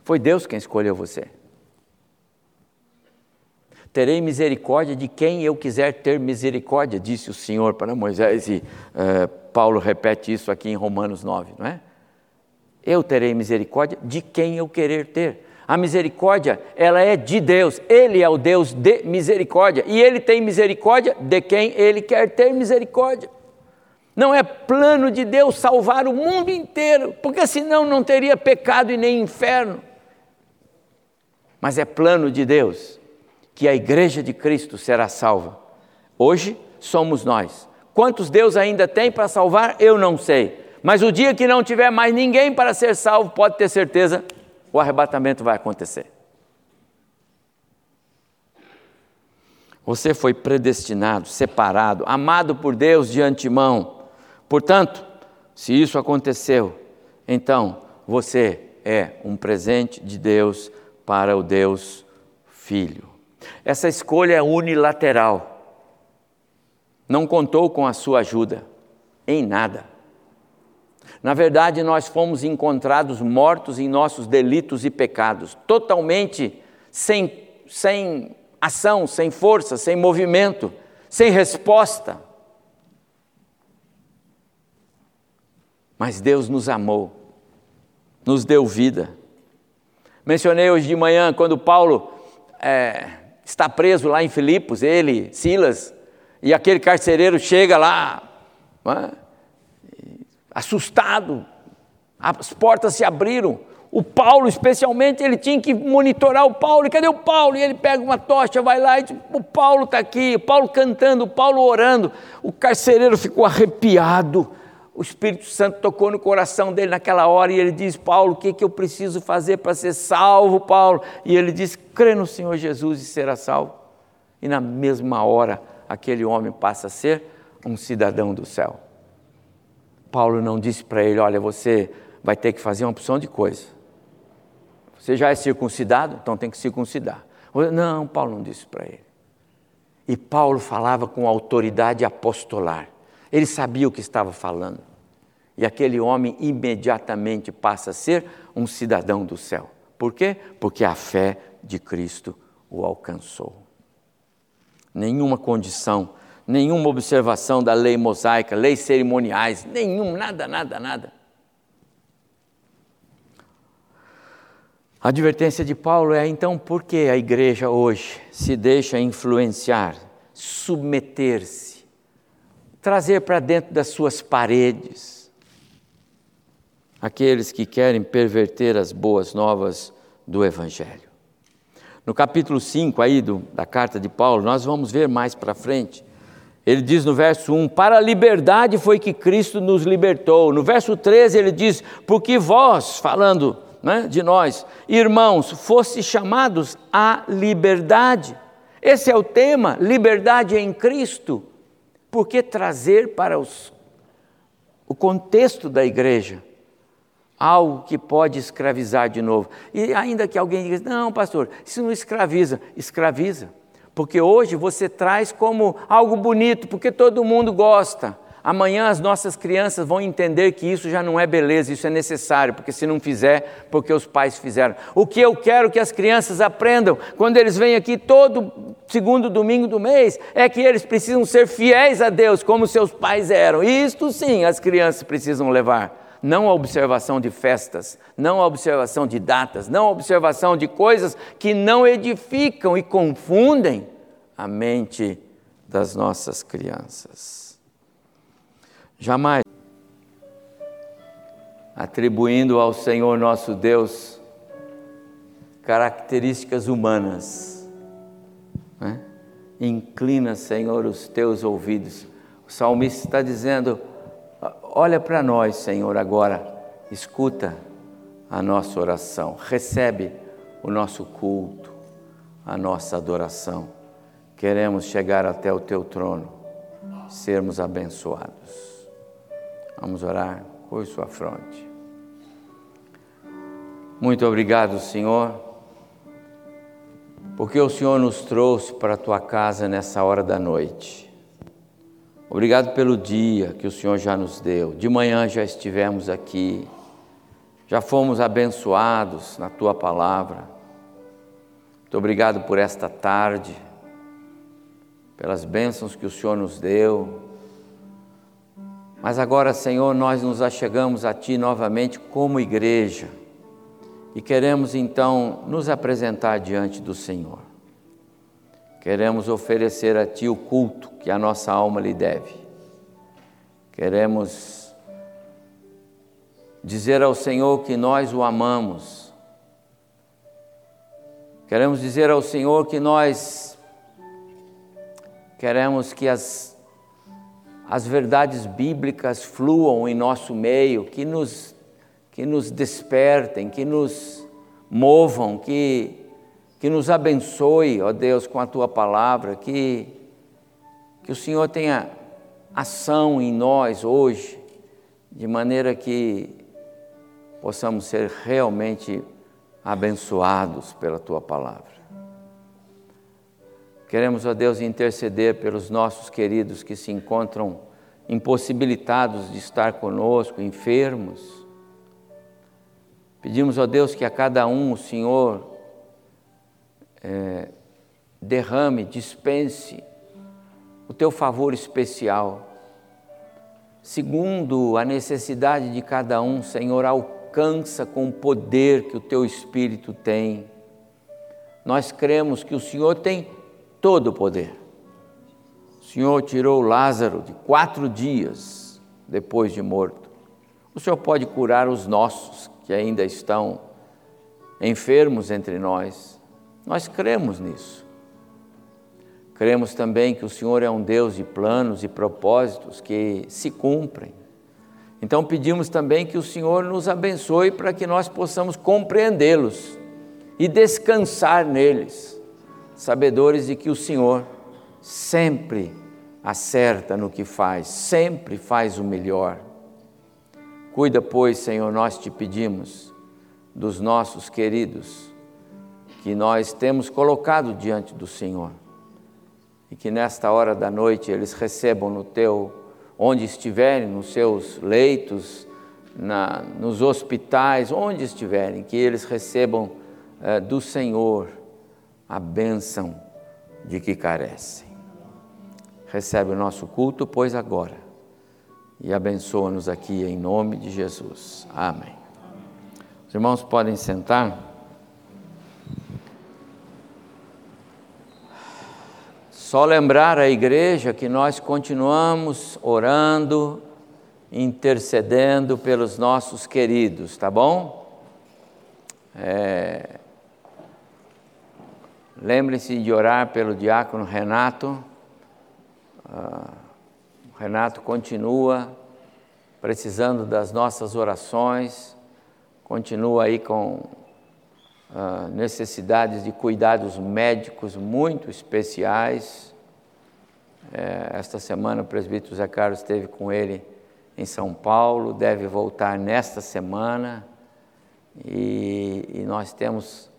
foi Deus quem escolheu você. Terei misericórdia de quem eu quiser ter misericórdia, disse o Senhor para Moisés, e uh, Paulo repete isso aqui em Romanos 9, não é? Eu terei misericórdia de quem eu querer ter. A misericórdia, ela é de Deus. Ele é o Deus de misericórdia. E ele tem misericórdia de quem ele quer ter misericórdia. Não é plano de Deus salvar o mundo inteiro, porque senão não teria pecado e nem inferno. Mas é plano de Deus que a igreja de Cristo será salva. Hoje somos nós. Quantos Deus ainda tem para salvar, eu não sei. Mas o dia que não tiver mais ninguém para ser salvo, pode ter certeza, o arrebatamento vai acontecer. Você foi predestinado, separado, amado por Deus de antemão. Portanto, se isso aconteceu, então você é um presente de Deus para o Deus Filho. Essa escolha é unilateral. Não contou com a sua ajuda em nada. Na verdade, nós fomos encontrados mortos em nossos delitos e pecados, totalmente sem, sem ação, sem força, sem movimento, sem resposta. Mas Deus nos amou, nos deu vida. Mencionei hoje de manhã quando Paulo é, está preso lá em Filipos, ele, Silas, e aquele carcereiro chega lá, é? Assustado, as portas se abriram. O Paulo, especialmente, ele tinha que monitorar o Paulo. E cadê o Paulo? E ele pega uma tocha, vai lá e diz: O Paulo está aqui, o Paulo cantando, o Paulo orando. O carcereiro ficou arrepiado o Espírito Santo tocou no coração dele naquela hora e ele diz: Paulo, o que, que eu preciso fazer para ser salvo, Paulo? E ele diz: crê no Senhor Jesus e será salvo. E na mesma hora, aquele homem passa a ser um cidadão do céu. Paulo não disse para ele: olha, você vai ter que fazer uma opção de coisa. Você já é circuncidado, então tem que circuncidar. Não, Paulo não disse para ele. E Paulo falava com autoridade apostolar. Ele sabia o que estava falando. E aquele homem imediatamente passa a ser um cidadão do céu. Por quê? Porque a fé de Cristo o alcançou. Nenhuma condição, nenhuma observação da lei mosaica, leis cerimoniais, nenhum, nada, nada, nada. A advertência de Paulo é então por que a igreja hoje se deixa influenciar, submeter-se trazer para dentro das suas paredes aqueles que querem perverter as boas novas do Evangelho. No capítulo 5 aí do, da carta de Paulo, nós vamos ver mais para frente. Ele diz no verso 1: Para a liberdade foi que Cristo nos libertou. No verso 13 ele diz: Porque vós, falando né, de nós, irmãos, fosse chamados à liberdade. Esse é o tema, liberdade em Cristo por que trazer para os, o contexto da igreja algo que pode escravizar de novo? E ainda que alguém diga, não, pastor, isso não escraviza, escraviza. Porque hoje você traz como algo bonito, porque todo mundo gosta. Amanhã as nossas crianças vão entender que isso já não é beleza, isso é necessário, porque se não fizer, porque os pais fizeram. O que eu quero que as crianças aprendam quando eles vêm aqui todo segundo domingo do mês é que eles precisam ser fiéis a Deus, como seus pais eram. Isto sim as crianças precisam levar. Não a observação de festas, não a observação de datas, não a observação de coisas que não edificam e confundem a mente das nossas crianças. Jamais atribuindo ao Senhor nosso Deus características humanas. Né? Inclina, Senhor, os teus ouvidos. O salmista está dizendo: olha para nós, Senhor, agora, escuta a nossa oração, recebe o nosso culto, a nossa adoração. Queremos chegar até o teu trono, sermos abençoados. Vamos orar. Curve sua fronte. Muito obrigado, Senhor, porque o Senhor nos trouxe para a tua casa nessa hora da noite. Obrigado pelo dia que o Senhor já nos deu. De manhã já estivemos aqui, já fomos abençoados na tua palavra. Muito obrigado por esta tarde, pelas bênçãos que o Senhor nos deu mas agora, Senhor, nós nos achegamos a Ti novamente como igreja e queremos então nos apresentar diante do Senhor. Queremos oferecer a Ti o culto que a nossa alma lhe deve. Queremos dizer ao Senhor que nós o amamos. Queremos dizer ao Senhor que nós queremos que as as verdades bíblicas fluam em nosso meio, que nos, que nos despertem, que nos movam, que, que nos abençoe, ó Deus, com a tua palavra, que, que o Senhor tenha ação em nós hoje, de maneira que possamos ser realmente abençoados pela tua palavra. Queremos, ó Deus, interceder pelos nossos queridos que se encontram impossibilitados de estar conosco, enfermos. Pedimos, ó Deus, que a cada um o Senhor é, derrame, dispense o teu favor especial. Segundo a necessidade de cada um, Senhor, alcança com o poder que o teu Espírito tem. Nós cremos que o Senhor tem todo o poder. O Senhor tirou Lázaro de quatro dias depois de morto. O Senhor pode curar os nossos que ainda estão enfermos entre nós. Nós cremos nisso. Cremos também que o Senhor é um Deus de planos e propósitos que se cumprem. Então pedimos também que o Senhor nos abençoe para que nós possamos compreendê-los e descansar neles, sabedores de que o Senhor sempre acerta no que faz, sempre faz o melhor. Cuida, pois, Senhor, nós te pedimos dos nossos queridos que nós temos colocado diante do Senhor. E que nesta hora da noite eles recebam no teu, onde estiverem, nos seus leitos, na, nos hospitais, onde estiverem, que eles recebam eh, do Senhor a bênção de que carecem. Recebe o nosso culto, pois agora, e abençoa-nos aqui em nome de Jesus. Amém. Os irmãos podem sentar. Só lembrar a igreja que nós continuamos orando, intercedendo pelos nossos queridos, tá bom? É... Lembre-se de orar pelo diácono Renato. Uh, Renato continua precisando das nossas orações, continua aí com uh, necessidades de cuidados médicos muito especiais. É, esta semana o presbítero Zé Carlos esteve com ele em São Paulo, deve voltar nesta semana e, e nós temos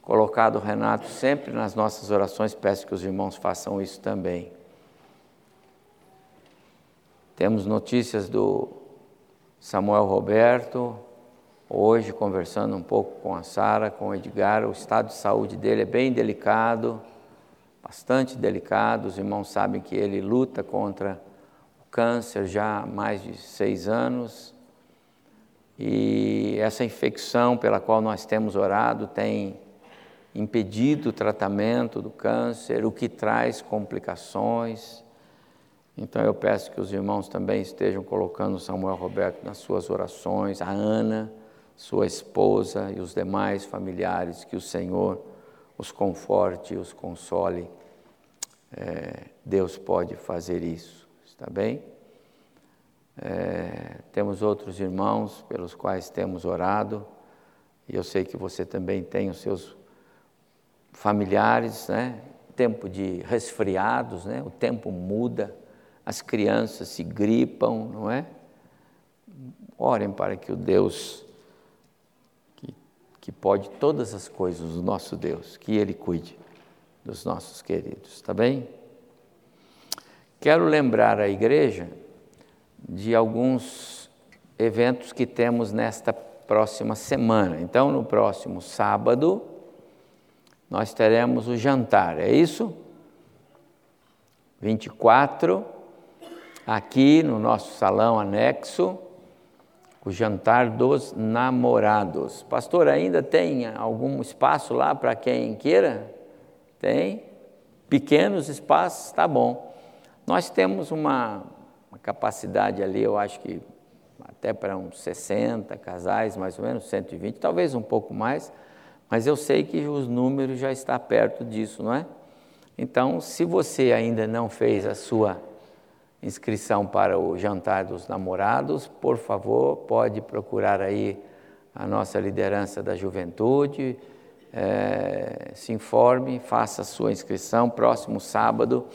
colocado o Renato sempre nas nossas orações, peço que os irmãos façam isso também. Temos notícias do Samuel Roberto, Hoje, conversando um pouco com a Sara, com o Edgar, o estado de saúde dele é bem delicado, bastante delicado. Os irmãos sabem que ele luta contra o câncer já há mais de seis anos. E essa infecção pela qual nós temos orado tem impedido o tratamento do câncer, o que traz complicações. Então eu peço que os irmãos também estejam colocando Samuel Roberto nas suas orações, a Ana sua esposa e os demais familiares, que o Senhor os conforte e os console. É, Deus pode fazer isso, está bem? É, temos outros irmãos pelos quais temos orado, e eu sei que você também tem os seus familiares, né? Tempo de resfriados, né? O tempo muda, as crianças se gripam, não é? Orem para que o Deus que pode todas as coisas, o nosso Deus, que Ele cuide dos nossos queridos, tá bem? Quero lembrar a igreja de alguns eventos que temos nesta próxima semana. Então, no próximo sábado, nós teremos o jantar, é isso? 24, aqui no nosso salão anexo, o jantar dos namorados. Pastor, ainda tem algum espaço lá para quem queira? Tem? Pequenos espaços, tá bom. Nós temos uma, uma capacidade ali, eu acho que até para uns 60 casais, mais ou menos, 120, talvez um pouco mais, mas eu sei que os números já estão perto disso, não é? Então, se você ainda não fez a sua inscrição para o jantar dos namorados, por favor, pode procurar aí a nossa liderança da juventude, é, se informe, faça a sua inscrição. Próximo sábado,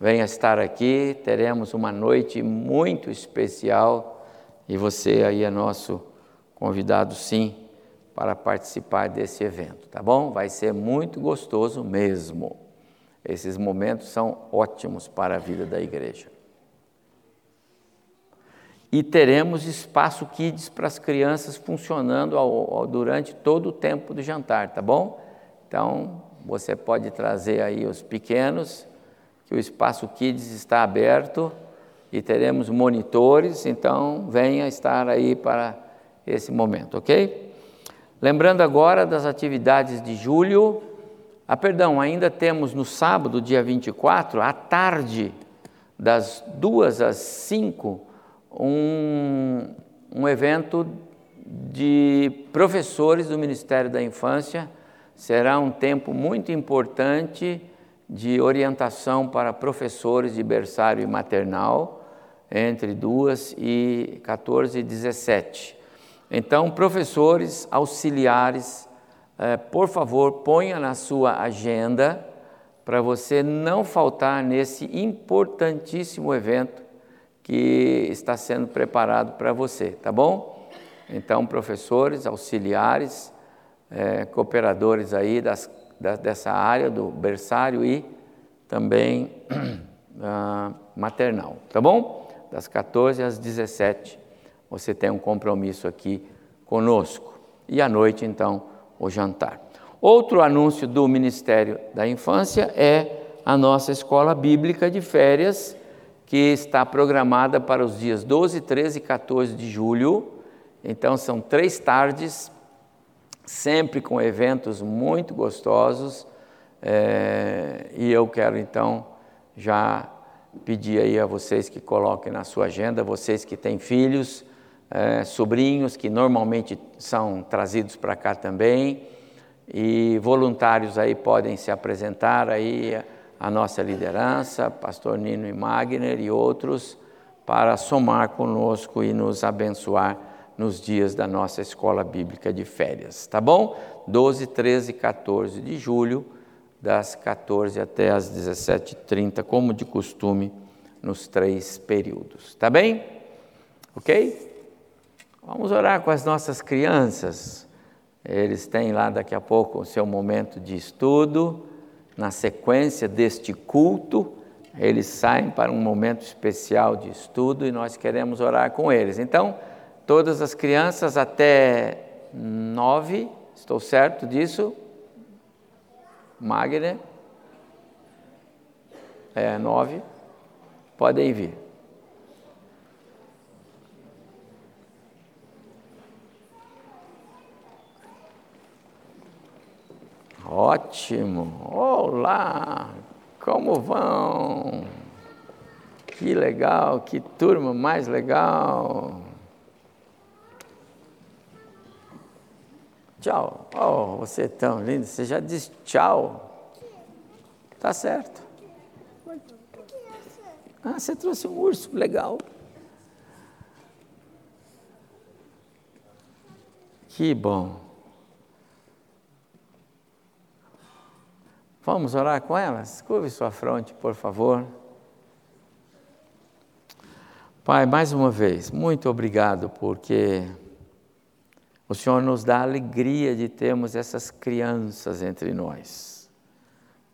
venha estar aqui, teremos uma noite muito especial e você aí é nosso convidados sim para participar desse evento, tá bom? Vai ser muito gostoso mesmo. Esses momentos são ótimos para a vida da igreja. E teremos espaço kids para as crianças funcionando ao, ao, durante todo o tempo do jantar, tá bom? Então, você pode trazer aí os pequenos, que o espaço kids está aberto e teremos monitores, então venha estar aí para esse momento, ok? Lembrando agora das atividades de julho, ah, perdão, ainda temos no sábado, dia 24, à tarde, das duas às cinco, um, um evento de professores do Ministério da Infância. Será um tempo muito importante de orientação para professores de berçário e maternal, entre 2 e 14 e 17. Então, professores, auxiliares, eh, por favor, ponha na sua agenda para você não faltar nesse importantíssimo evento que está sendo preparado para você, tá bom? Então, professores, auxiliares, é, cooperadores aí das, da, dessa área do berçário e também uh, maternal, tá bom? Das 14 às 17, você tem um compromisso aqui conosco. E à noite, então, o jantar. Outro anúncio do Ministério da Infância é a nossa escola bíblica de férias que está programada para os dias 12, 13 e 14 de julho. Então, são três tardes, sempre com eventos muito gostosos. É, e eu quero então já pedir aí a vocês que coloquem na sua agenda, vocês que têm filhos, é, sobrinhos que normalmente são trazidos para cá também, e voluntários aí podem se apresentar aí a nossa liderança, pastor Nino e Magner e outros, para somar conosco e nos abençoar nos dias da nossa escola bíblica de férias, tá bom? 12, 13 e 14 de julho, das 14 até as 17h30, como de costume, nos três períodos, tá bem? Ok? Vamos orar com as nossas crianças. Eles têm lá daqui a pouco o seu momento de estudo na sequência deste culto, eles saem para um momento especial de estudo e nós queremos orar com eles. Então, todas as crianças até nove, estou certo disso? Magner? É, nove, podem vir. Ótimo! Olá! Como vão? Que legal, que turma mais legal! Tchau. Oh, você é tão lindo. Você já disse tchau. Tá certo. Ah, você trouxe um urso. Legal. Que bom. Vamos orar com elas? Curve sua fronte, por favor. Pai, mais uma vez, muito obrigado porque o Senhor nos dá a alegria de termos essas crianças entre nós.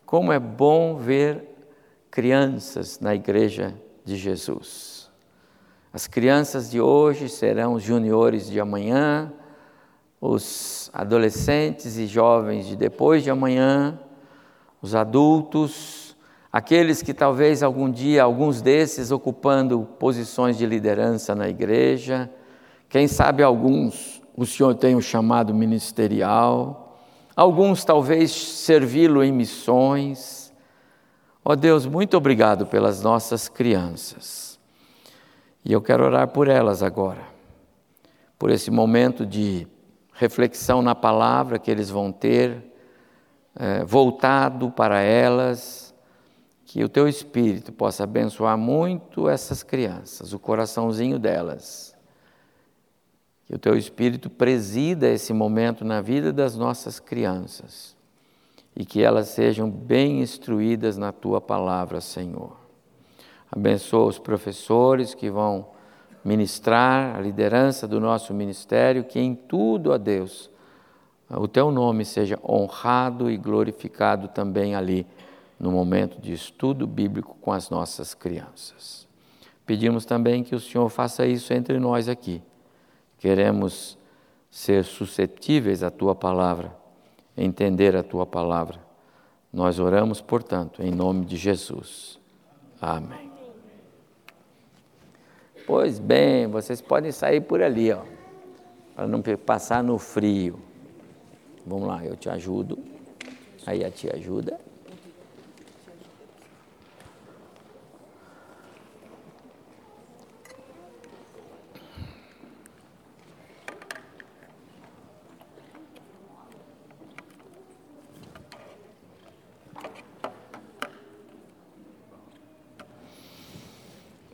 Como é bom ver crianças na igreja de Jesus. As crianças de hoje serão os juniores de amanhã, os adolescentes e jovens de depois de amanhã os adultos, aqueles que talvez algum dia, alguns desses ocupando posições de liderança na igreja, quem sabe alguns o Senhor tem um chamado ministerial, alguns talvez servi-lo em missões. Ó oh Deus, muito obrigado pelas nossas crianças. E eu quero orar por elas agora, por esse momento de reflexão na palavra que eles vão ter é, voltado para elas, que o teu Espírito possa abençoar muito essas crianças, o coraçãozinho delas. Que o teu Espírito presida esse momento na vida das nossas crianças e que elas sejam bem instruídas na tua palavra, Senhor. Abençoa os professores que vão ministrar a liderança do nosso ministério, que em tudo, a Deus, o teu nome seja honrado e glorificado também ali no momento de estudo bíblico com as nossas crianças. Pedimos também que o Senhor faça isso entre nós aqui. Queremos ser suscetíveis à tua palavra, entender a tua palavra. Nós oramos, portanto, em nome de Jesus. Amém. Pois bem, vocês podem sair por ali, ó, para não passar no frio. Vamos lá, eu te ajudo. Aí a tia ajuda.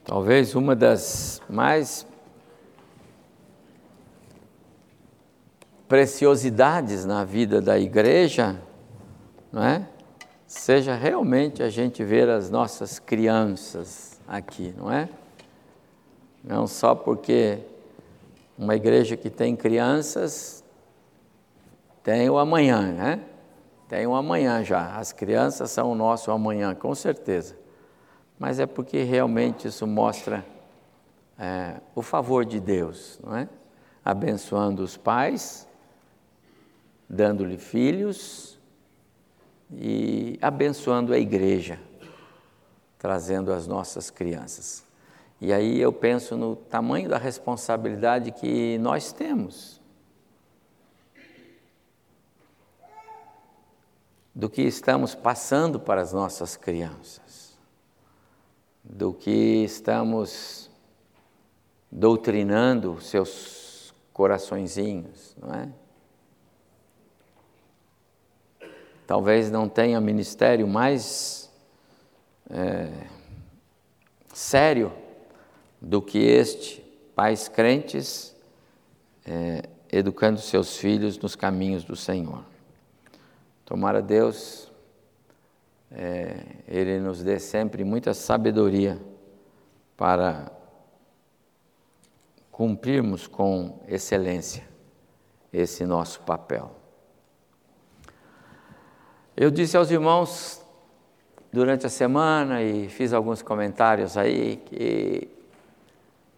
Talvez uma das mais preciosidades na vida da igreja, não é? Seja realmente a gente ver as nossas crianças aqui, não é? Não só porque uma igreja que tem crianças tem o amanhã, né? Tem o amanhã já. As crianças são o nosso amanhã, com certeza. Mas é porque realmente isso mostra é, o favor de Deus, não é? Abençoando os pais dando-lhe filhos e abençoando a igreja, trazendo as nossas crianças. E aí eu penso no tamanho da responsabilidade que nós temos. Do que estamos passando para as nossas crianças, do que estamos doutrinando seus coraçõezinhos, não é? Talvez não tenha ministério mais é, sério do que este, pais crentes é, educando seus filhos nos caminhos do Senhor. Tomara Deus, é, Ele nos dê sempre muita sabedoria para cumprirmos com excelência esse nosso papel. Eu disse aos irmãos durante a semana e fiz alguns comentários aí que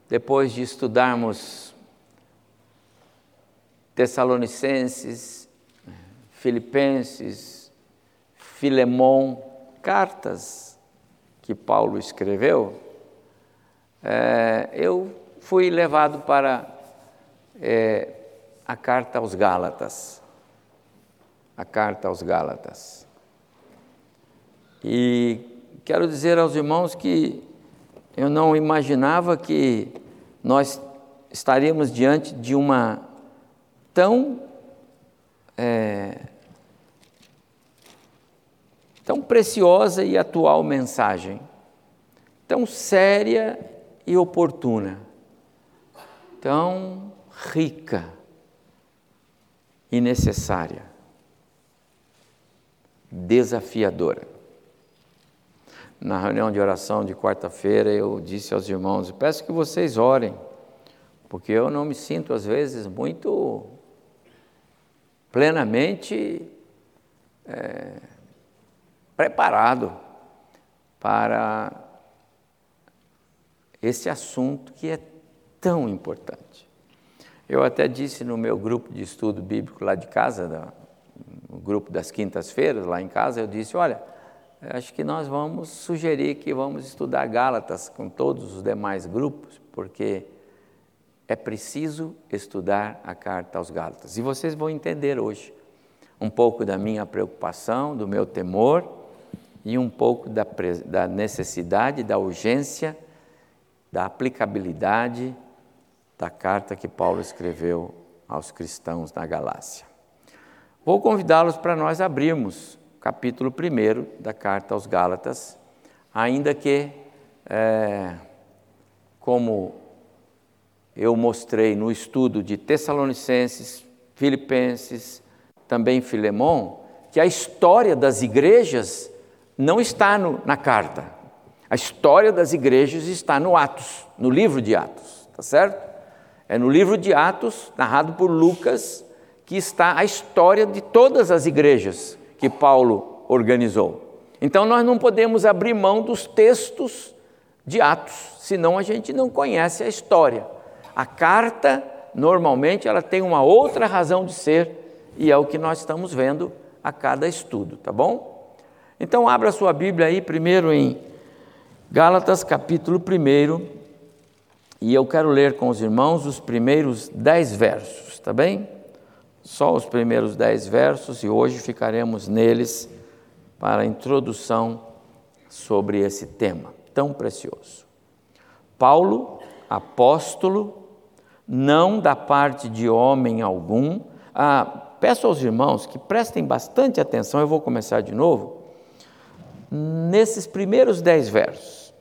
depois de estudarmos Tessalonicenses, Filipenses, Filemão, cartas que Paulo escreveu, é, eu fui levado para é, a carta aos Gálatas a carta aos Gálatas. E quero dizer aos irmãos que eu não imaginava que nós estaríamos diante de uma tão é, tão preciosa e atual mensagem, tão séria e oportuna, tão rica e necessária desafiadora. Na reunião de oração de quarta-feira, eu disse aos irmãos: peço que vocês orem, porque eu não me sinto, às vezes, muito plenamente é, preparado para esse assunto que é tão importante. Eu até disse no meu grupo de estudo bíblico lá de casa, no grupo das quintas-feiras, lá em casa, eu disse: olha, acho que nós vamos sugerir que vamos estudar Gálatas com todos os demais grupos, porque é preciso estudar a carta aos Gálatas. E vocês vão entender hoje um pouco da minha preocupação, do meu temor e um pouco da, da necessidade, da urgência, da aplicabilidade da carta que Paulo escreveu aos cristãos na Galácia. Vou convidá-los para nós abrirmos o capítulo 1 da carta aos Gálatas, ainda que, é, como eu mostrei no estudo de Tessalonicenses, Filipenses, também Filemão, que a história das igrejas não está no, na carta. A história das igrejas está no Atos, no livro de Atos. tá certo? É no livro de Atos, narrado por Lucas, que está a história de todas as igrejas que Paulo organizou. Então nós não podemos abrir mão dos textos de Atos, senão a gente não conhece a história. A carta, normalmente, ela tem uma outra razão de ser e é o que nós estamos vendo a cada estudo, tá bom? Então abra sua Bíblia aí primeiro em Gálatas capítulo 1, e eu quero ler com os irmãos os primeiros dez versos, tá bem? Só os primeiros dez versos e hoje ficaremos neles para a introdução sobre esse tema tão precioso. Paulo, apóstolo, não da parte de homem algum. Ah, peço aos irmãos que prestem bastante atenção, eu vou começar de novo. Nesses primeiros dez versos,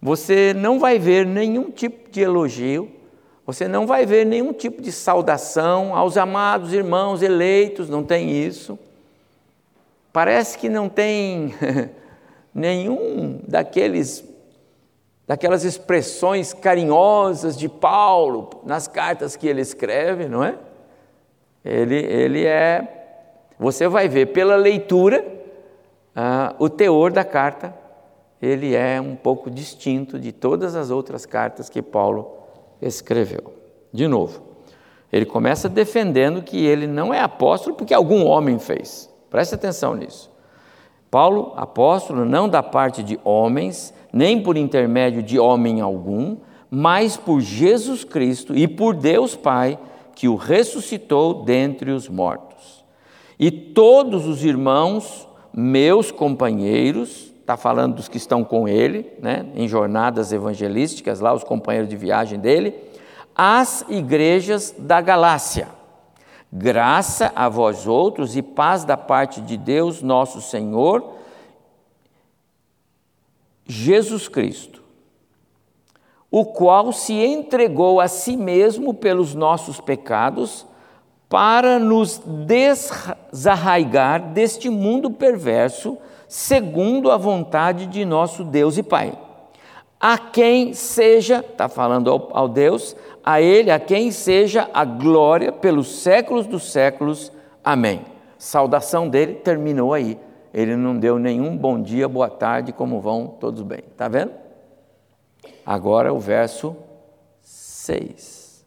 você não vai ver nenhum tipo de elogio, você não vai ver nenhum tipo de saudação aos amados irmãos eleitos, não tem isso. Parece que não tem nenhum daqueles daquelas expressões carinhosas de Paulo nas cartas que ele escreve, não é? Ele, ele é, você vai ver pela leitura ah, o teor da carta ele é um pouco distinto de todas as outras cartas que Paulo escreveu. De novo, ele começa defendendo que ele não é apóstolo porque algum homem fez. Preste atenção nisso. Paulo, apóstolo, não da parte de homens, nem por intermédio de homem algum, mas por Jesus Cristo e por Deus Pai, que o ressuscitou dentre os mortos. E todos os irmãos, meus companheiros, está falando dos que estão com ele, né, em jornadas evangelísticas, lá os companheiros de viagem dele, as igrejas da Galácia. Graça a vós outros e paz da parte de Deus, nosso Senhor, Jesus Cristo, o qual se entregou a si mesmo pelos nossos pecados, para nos desarraigar deste mundo perverso segundo a vontade de nosso Deus e Pai. A quem seja, está falando ao, ao, Deus, a Ele, a quem seja a glória pelos séculos dos séculos. Amém. Saudação dele terminou aí. Ele não deu nenhum bom dia, boa tarde, como vão, todos bem. Está vendo? Agora o verso 6.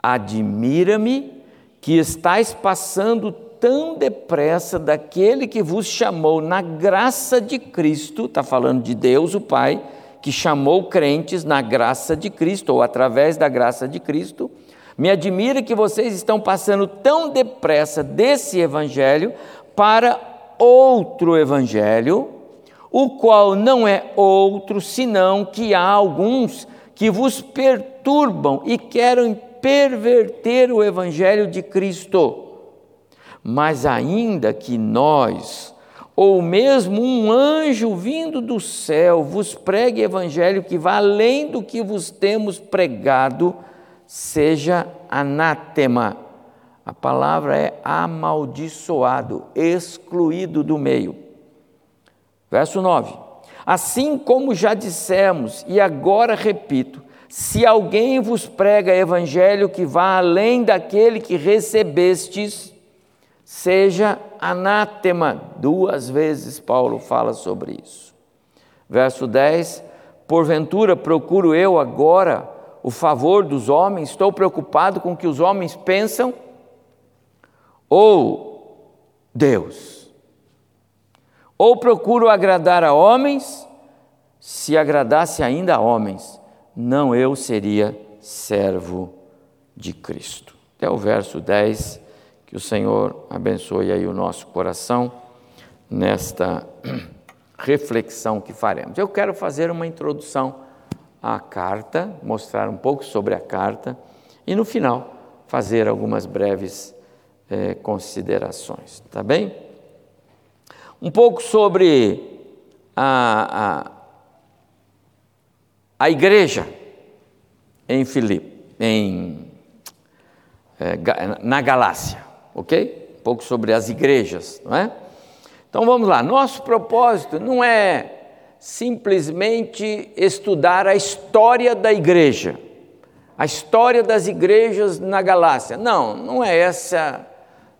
Admira-me que estáis passando tão depressa daquele que vos chamou na graça de Cristo, está falando de Deus, o Pai, que chamou crentes na graça de Cristo, ou através da graça de Cristo. Me admira que vocês estão passando tão depressa desse evangelho para outro evangelho, o qual não é outro senão que há alguns que vos perturbam e querem perverter o evangelho de Cristo mas ainda que nós, ou mesmo um anjo vindo do céu, vos pregue evangelho que vá além do que vos temos pregado, seja anátema. A palavra é amaldiçoado, excluído do meio. Verso 9: Assim como já dissemos, e agora repito, se alguém vos prega evangelho que vá além daquele que recebestes, seja anátema. Duas vezes Paulo fala sobre isso. Verso 10: Porventura procuro eu agora o favor dos homens, estou preocupado com o que os homens pensam? Ou Deus? Ou procuro agradar a homens? Se agradasse ainda a homens, não eu seria servo de Cristo. Até o verso 10 que o Senhor abençoe aí o nosso coração nesta reflexão que faremos. Eu quero fazer uma introdução à carta, mostrar um pouco sobre a carta e no final fazer algumas breves eh, considerações, tá bem? Um pouco sobre a, a, a igreja em Filipe, em, eh, na Galácia ok? Um pouco sobre as igrejas, não é? Então vamos lá. Nosso propósito não é simplesmente estudar a história da igreja. a história das igrejas na Galácia. Não, não é essa.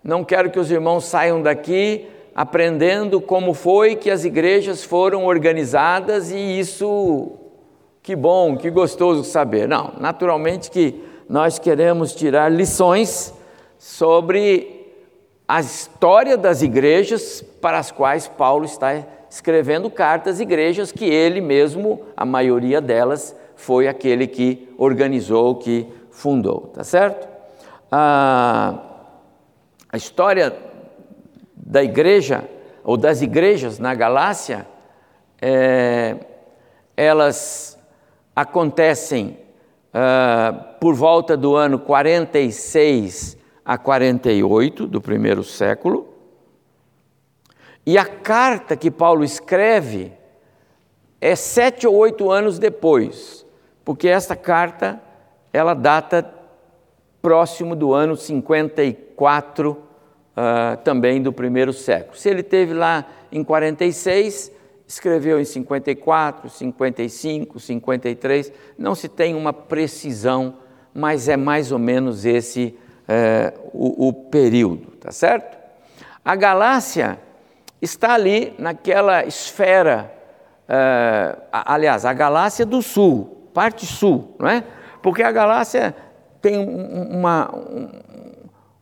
Não quero que os irmãos saiam daqui aprendendo como foi que as igrejas foram organizadas e isso, que bom, que gostoso saber. Não, naturalmente que nós queremos tirar lições sobre a história das igrejas para as quais Paulo está escrevendo cartas, igrejas que ele mesmo, a maioria delas, foi aquele que organizou, que fundou, tá certo? A, a história da igreja, ou das igrejas na Galácia, é, elas acontecem uh, por volta do ano 46 a 48 do primeiro século. E a carta que Paulo escreve é sete ou oito anos depois, porque esta carta ela data próximo do ano 54 uh, também do primeiro século. Se ele teve lá em 46, escreveu em 54, 55, 53, não se tem uma precisão, mas é mais ou menos esse uh, o, o período, tá certo? A Galácia está ali naquela esfera, uh, aliás, a Galácia do Sul, parte sul, não é? Porque a Galácia tem uma,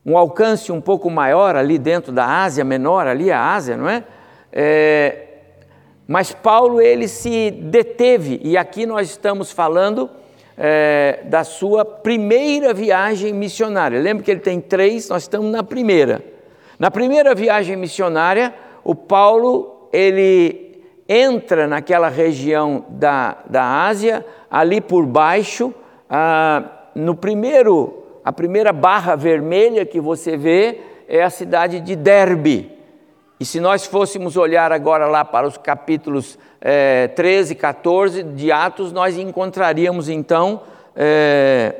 um alcance um pouco maior ali dentro da Ásia Menor, ali a Ásia, não é? é mas Paulo ele se deteve, e aqui nós estamos falando é, da sua primeira viagem missionária. Lembra que ele tem três, nós estamos na primeira. Na primeira viagem missionária, o Paulo ele entra naquela região da, da Ásia, ali por baixo, ah, no primeiro a primeira barra vermelha que você vê é a cidade de Derbe. E se nós fôssemos olhar agora lá para os capítulos é, 13 e 14 de Atos, nós encontraríamos então é,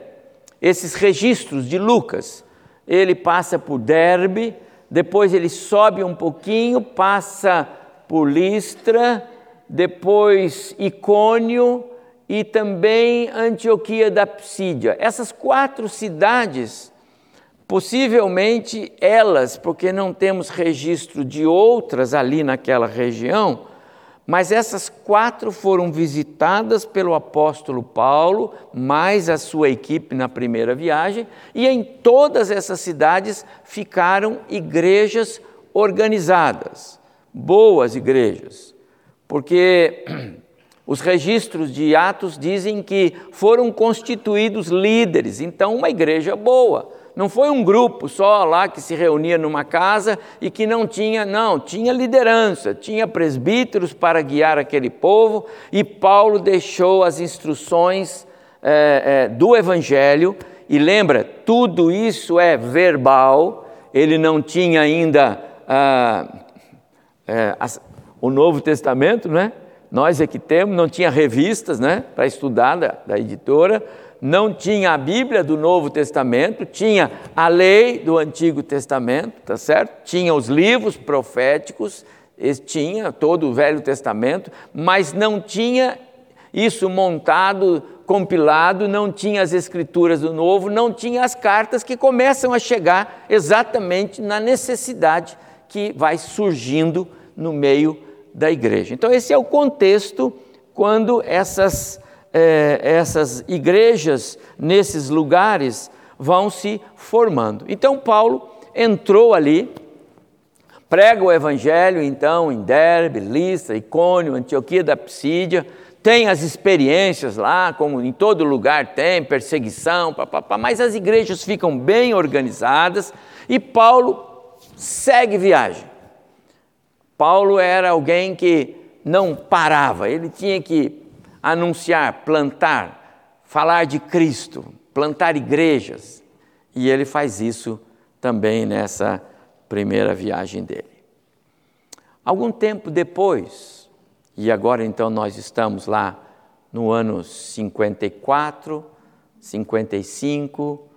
esses registros de Lucas. Ele passa por Derbe, depois ele sobe um pouquinho, passa por Listra, depois Icônio, e também Antioquia da Psídia. Essas quatro cidades, possivelmente elas, porque não temos registro de outras ali naquela região, mas essas quatro foram visitadas pelo apóstolo Paulo, mais a sua equipe na primeira viagem, e em todas essas cidades ficaram igrejas organizadas, boas igrejas, porque Os registros de Atos dizem que foram constituídos líderes, então uma igreja boa. Não foi um grupo só lá que se reunia numa casa e que não tinha, não, tinha liderança, tinha presbíteros para guiar aquele povo e Paulo deixou as instruções é, é, do Evangelho. E lembra, tudo isso é verbal, ele não tinha ainda ah, é, o Novo Testamento, né? nós é que temos, não tinha revistas né, para estudar da, da editora, não tinha a Bíblia do Novo Testamento, tinha a lei do Antigo Testamento, tá certo? Tinha os livros proféticos, tinha todo o Velho Testamento, mas não tinha isso montado, compilado, não tinha as escrituras do Novo, não tinha as cartas que começam a chegar exatamente na necessidade que vai surgindo no meio da igreja. Então, esse é o contexto quando essas, é, essas igrejas nesses lugares vão se formando. Então, Paulo entrou ali, prega o evangelho, então, em Derbe, Listra, Icônio, Antioquia da Psídia, tem as experiências lá, como em todo lugar tem, perseguição, papapá, mas as igrejas ficam bem organizadas e Paulo segue viagem. Paulo era alguém que não parava, ele tinha que anunciar, plantar, falar de Cristo, plantar igrejas. E ele faz isso também nessa primeira viagem dele. Algum tempo depois, e agora então nós estamos lá no ano 54, 55,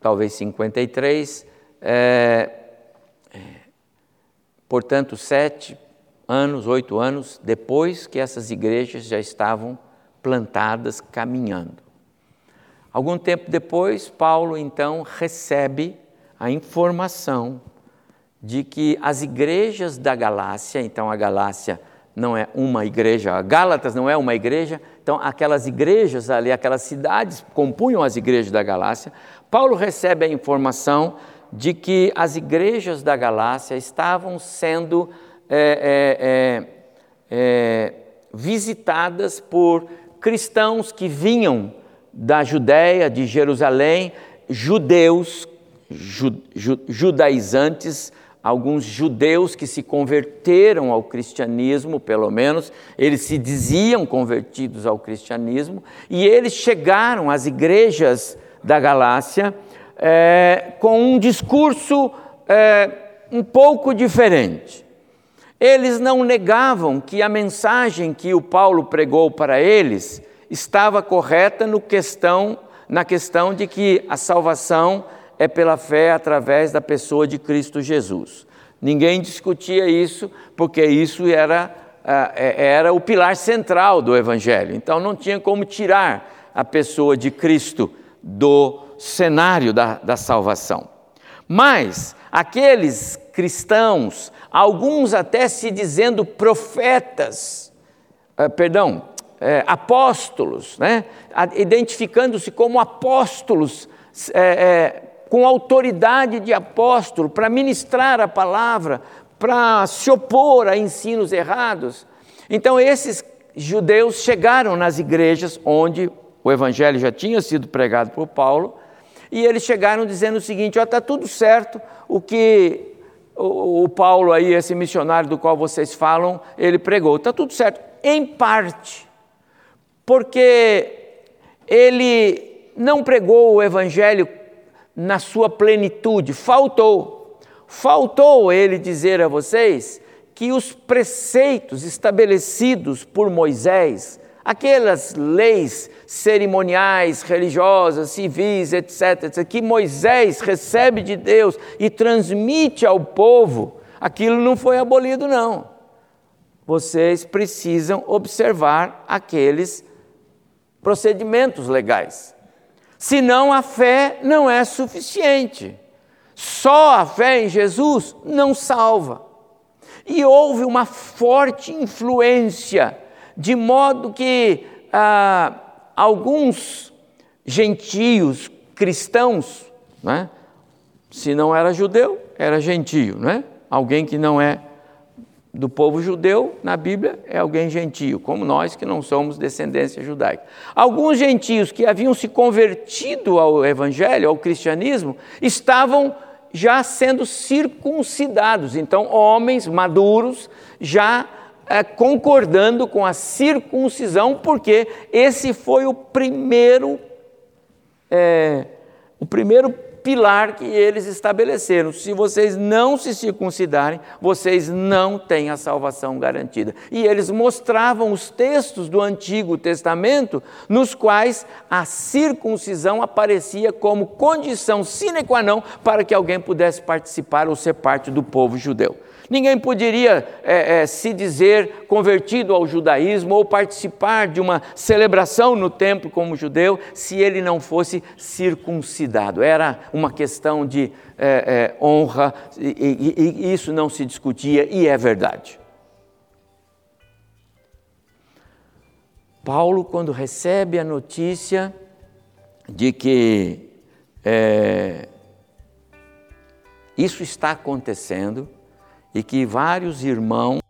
talvez 53, é, Portanto, sete anos, oito anos depois que essas igrejas já estavam plantadas, caminhando. Algum tempo depois, Paulo então recebe a informação de que as igrejas da Galácia, então a Galácia não é uma igreja, Gálatas não é uma igreja, então aquelas igrejas ali, aquelas cidades compunham as igrejas da Galácia. Paulo recebe a informação de que as igrejas da Galácia estavam sendo é, é, é, visitadas por cristãos que vinham da Judéia, de Jerusalém, judeus, ju, ju, judaizantes, alguns judeus que se converteram ao cristianismo, pelo menos, eles se diziam convertidos ao cristianismo, e eles chegaram às igrejas da Galácia é, com um discurso é, um pouco diferente. Eles não negavam que a mensagem que o Paulo pregou para eles estava correta no questão, na questão de que a salvação é pela fé através da pessoa de Cristo Jesus. Ninguém discutia isso, porque isso era, é, era o pilar central do Evangelho. Então não tinha como tirar a pessoa de Cristo do cenário da, da salvação. Mas aqueles cristãos, alguns até se dizendo profetas, eh, perdão, é, apóstolos, né? identificando-se como apóstolos, é, com autoridade de apóstolo, para ministrar a palavra, para se opor a ensinos errados. Então, esses judeus chegaram nas igrejas onde o evangelho já tinha sido pregado por Paulo, e eles chegaram dizendo o seguinte: está tudo certo, o que o, Paulo aí, esse missionário do qual vocês falam, ele pregou, está tudo certo, em parte porque ele não pregou o evangelho na sua plenitude, faltou. Faltou ele dizer a vocês que os preceitos estabelecidos por Moisés, aquelas leis cerimoniais, religiosas, civis, etc., etc., que Moisés recebe de Deus e transmite ao povo, aquilo não foi abolido, não. Vocês precisam observar aqueles procedimentos legais. Senão a fé não é suficiente. Só a fé em Jesus não salva. E houve uma forte influência, de modo que ah, alguns gentios cristãos, né? se não era judeu, era gentio, né? alguém que não é do povo judeu na Bíblia é alguém gentio, como nós que não somos descendência judaica. Alguns gentios que haviam se convertido ao evangelho, ao cristianismo, estavam já sendo circuncidados. Então, homens maduros já é, concordando com a circuncisão, porque esse foi o primeiro, é, o primeiro pilar que eles estabeleceram. Se vocês não se circuncidarem, vocês não têm a salvação garantida. E eles mostravam os textos do Antigo Testamento, nos quais a circuncisão aparecia como condição sine qua non para que alguém pudesse participar ou ser parte do povo judeu. Ninguém poderia é, é, se dizer convertido ao judaísmo ou participar de uma celebração no templo como judeu se ele não fosse circuncidado. Era uma questão de é, é honra e, e, e isso não se discutia e é verdade. Paulo, quando recebe a notícia de que é, isso está acontecendo, e que vários irmãos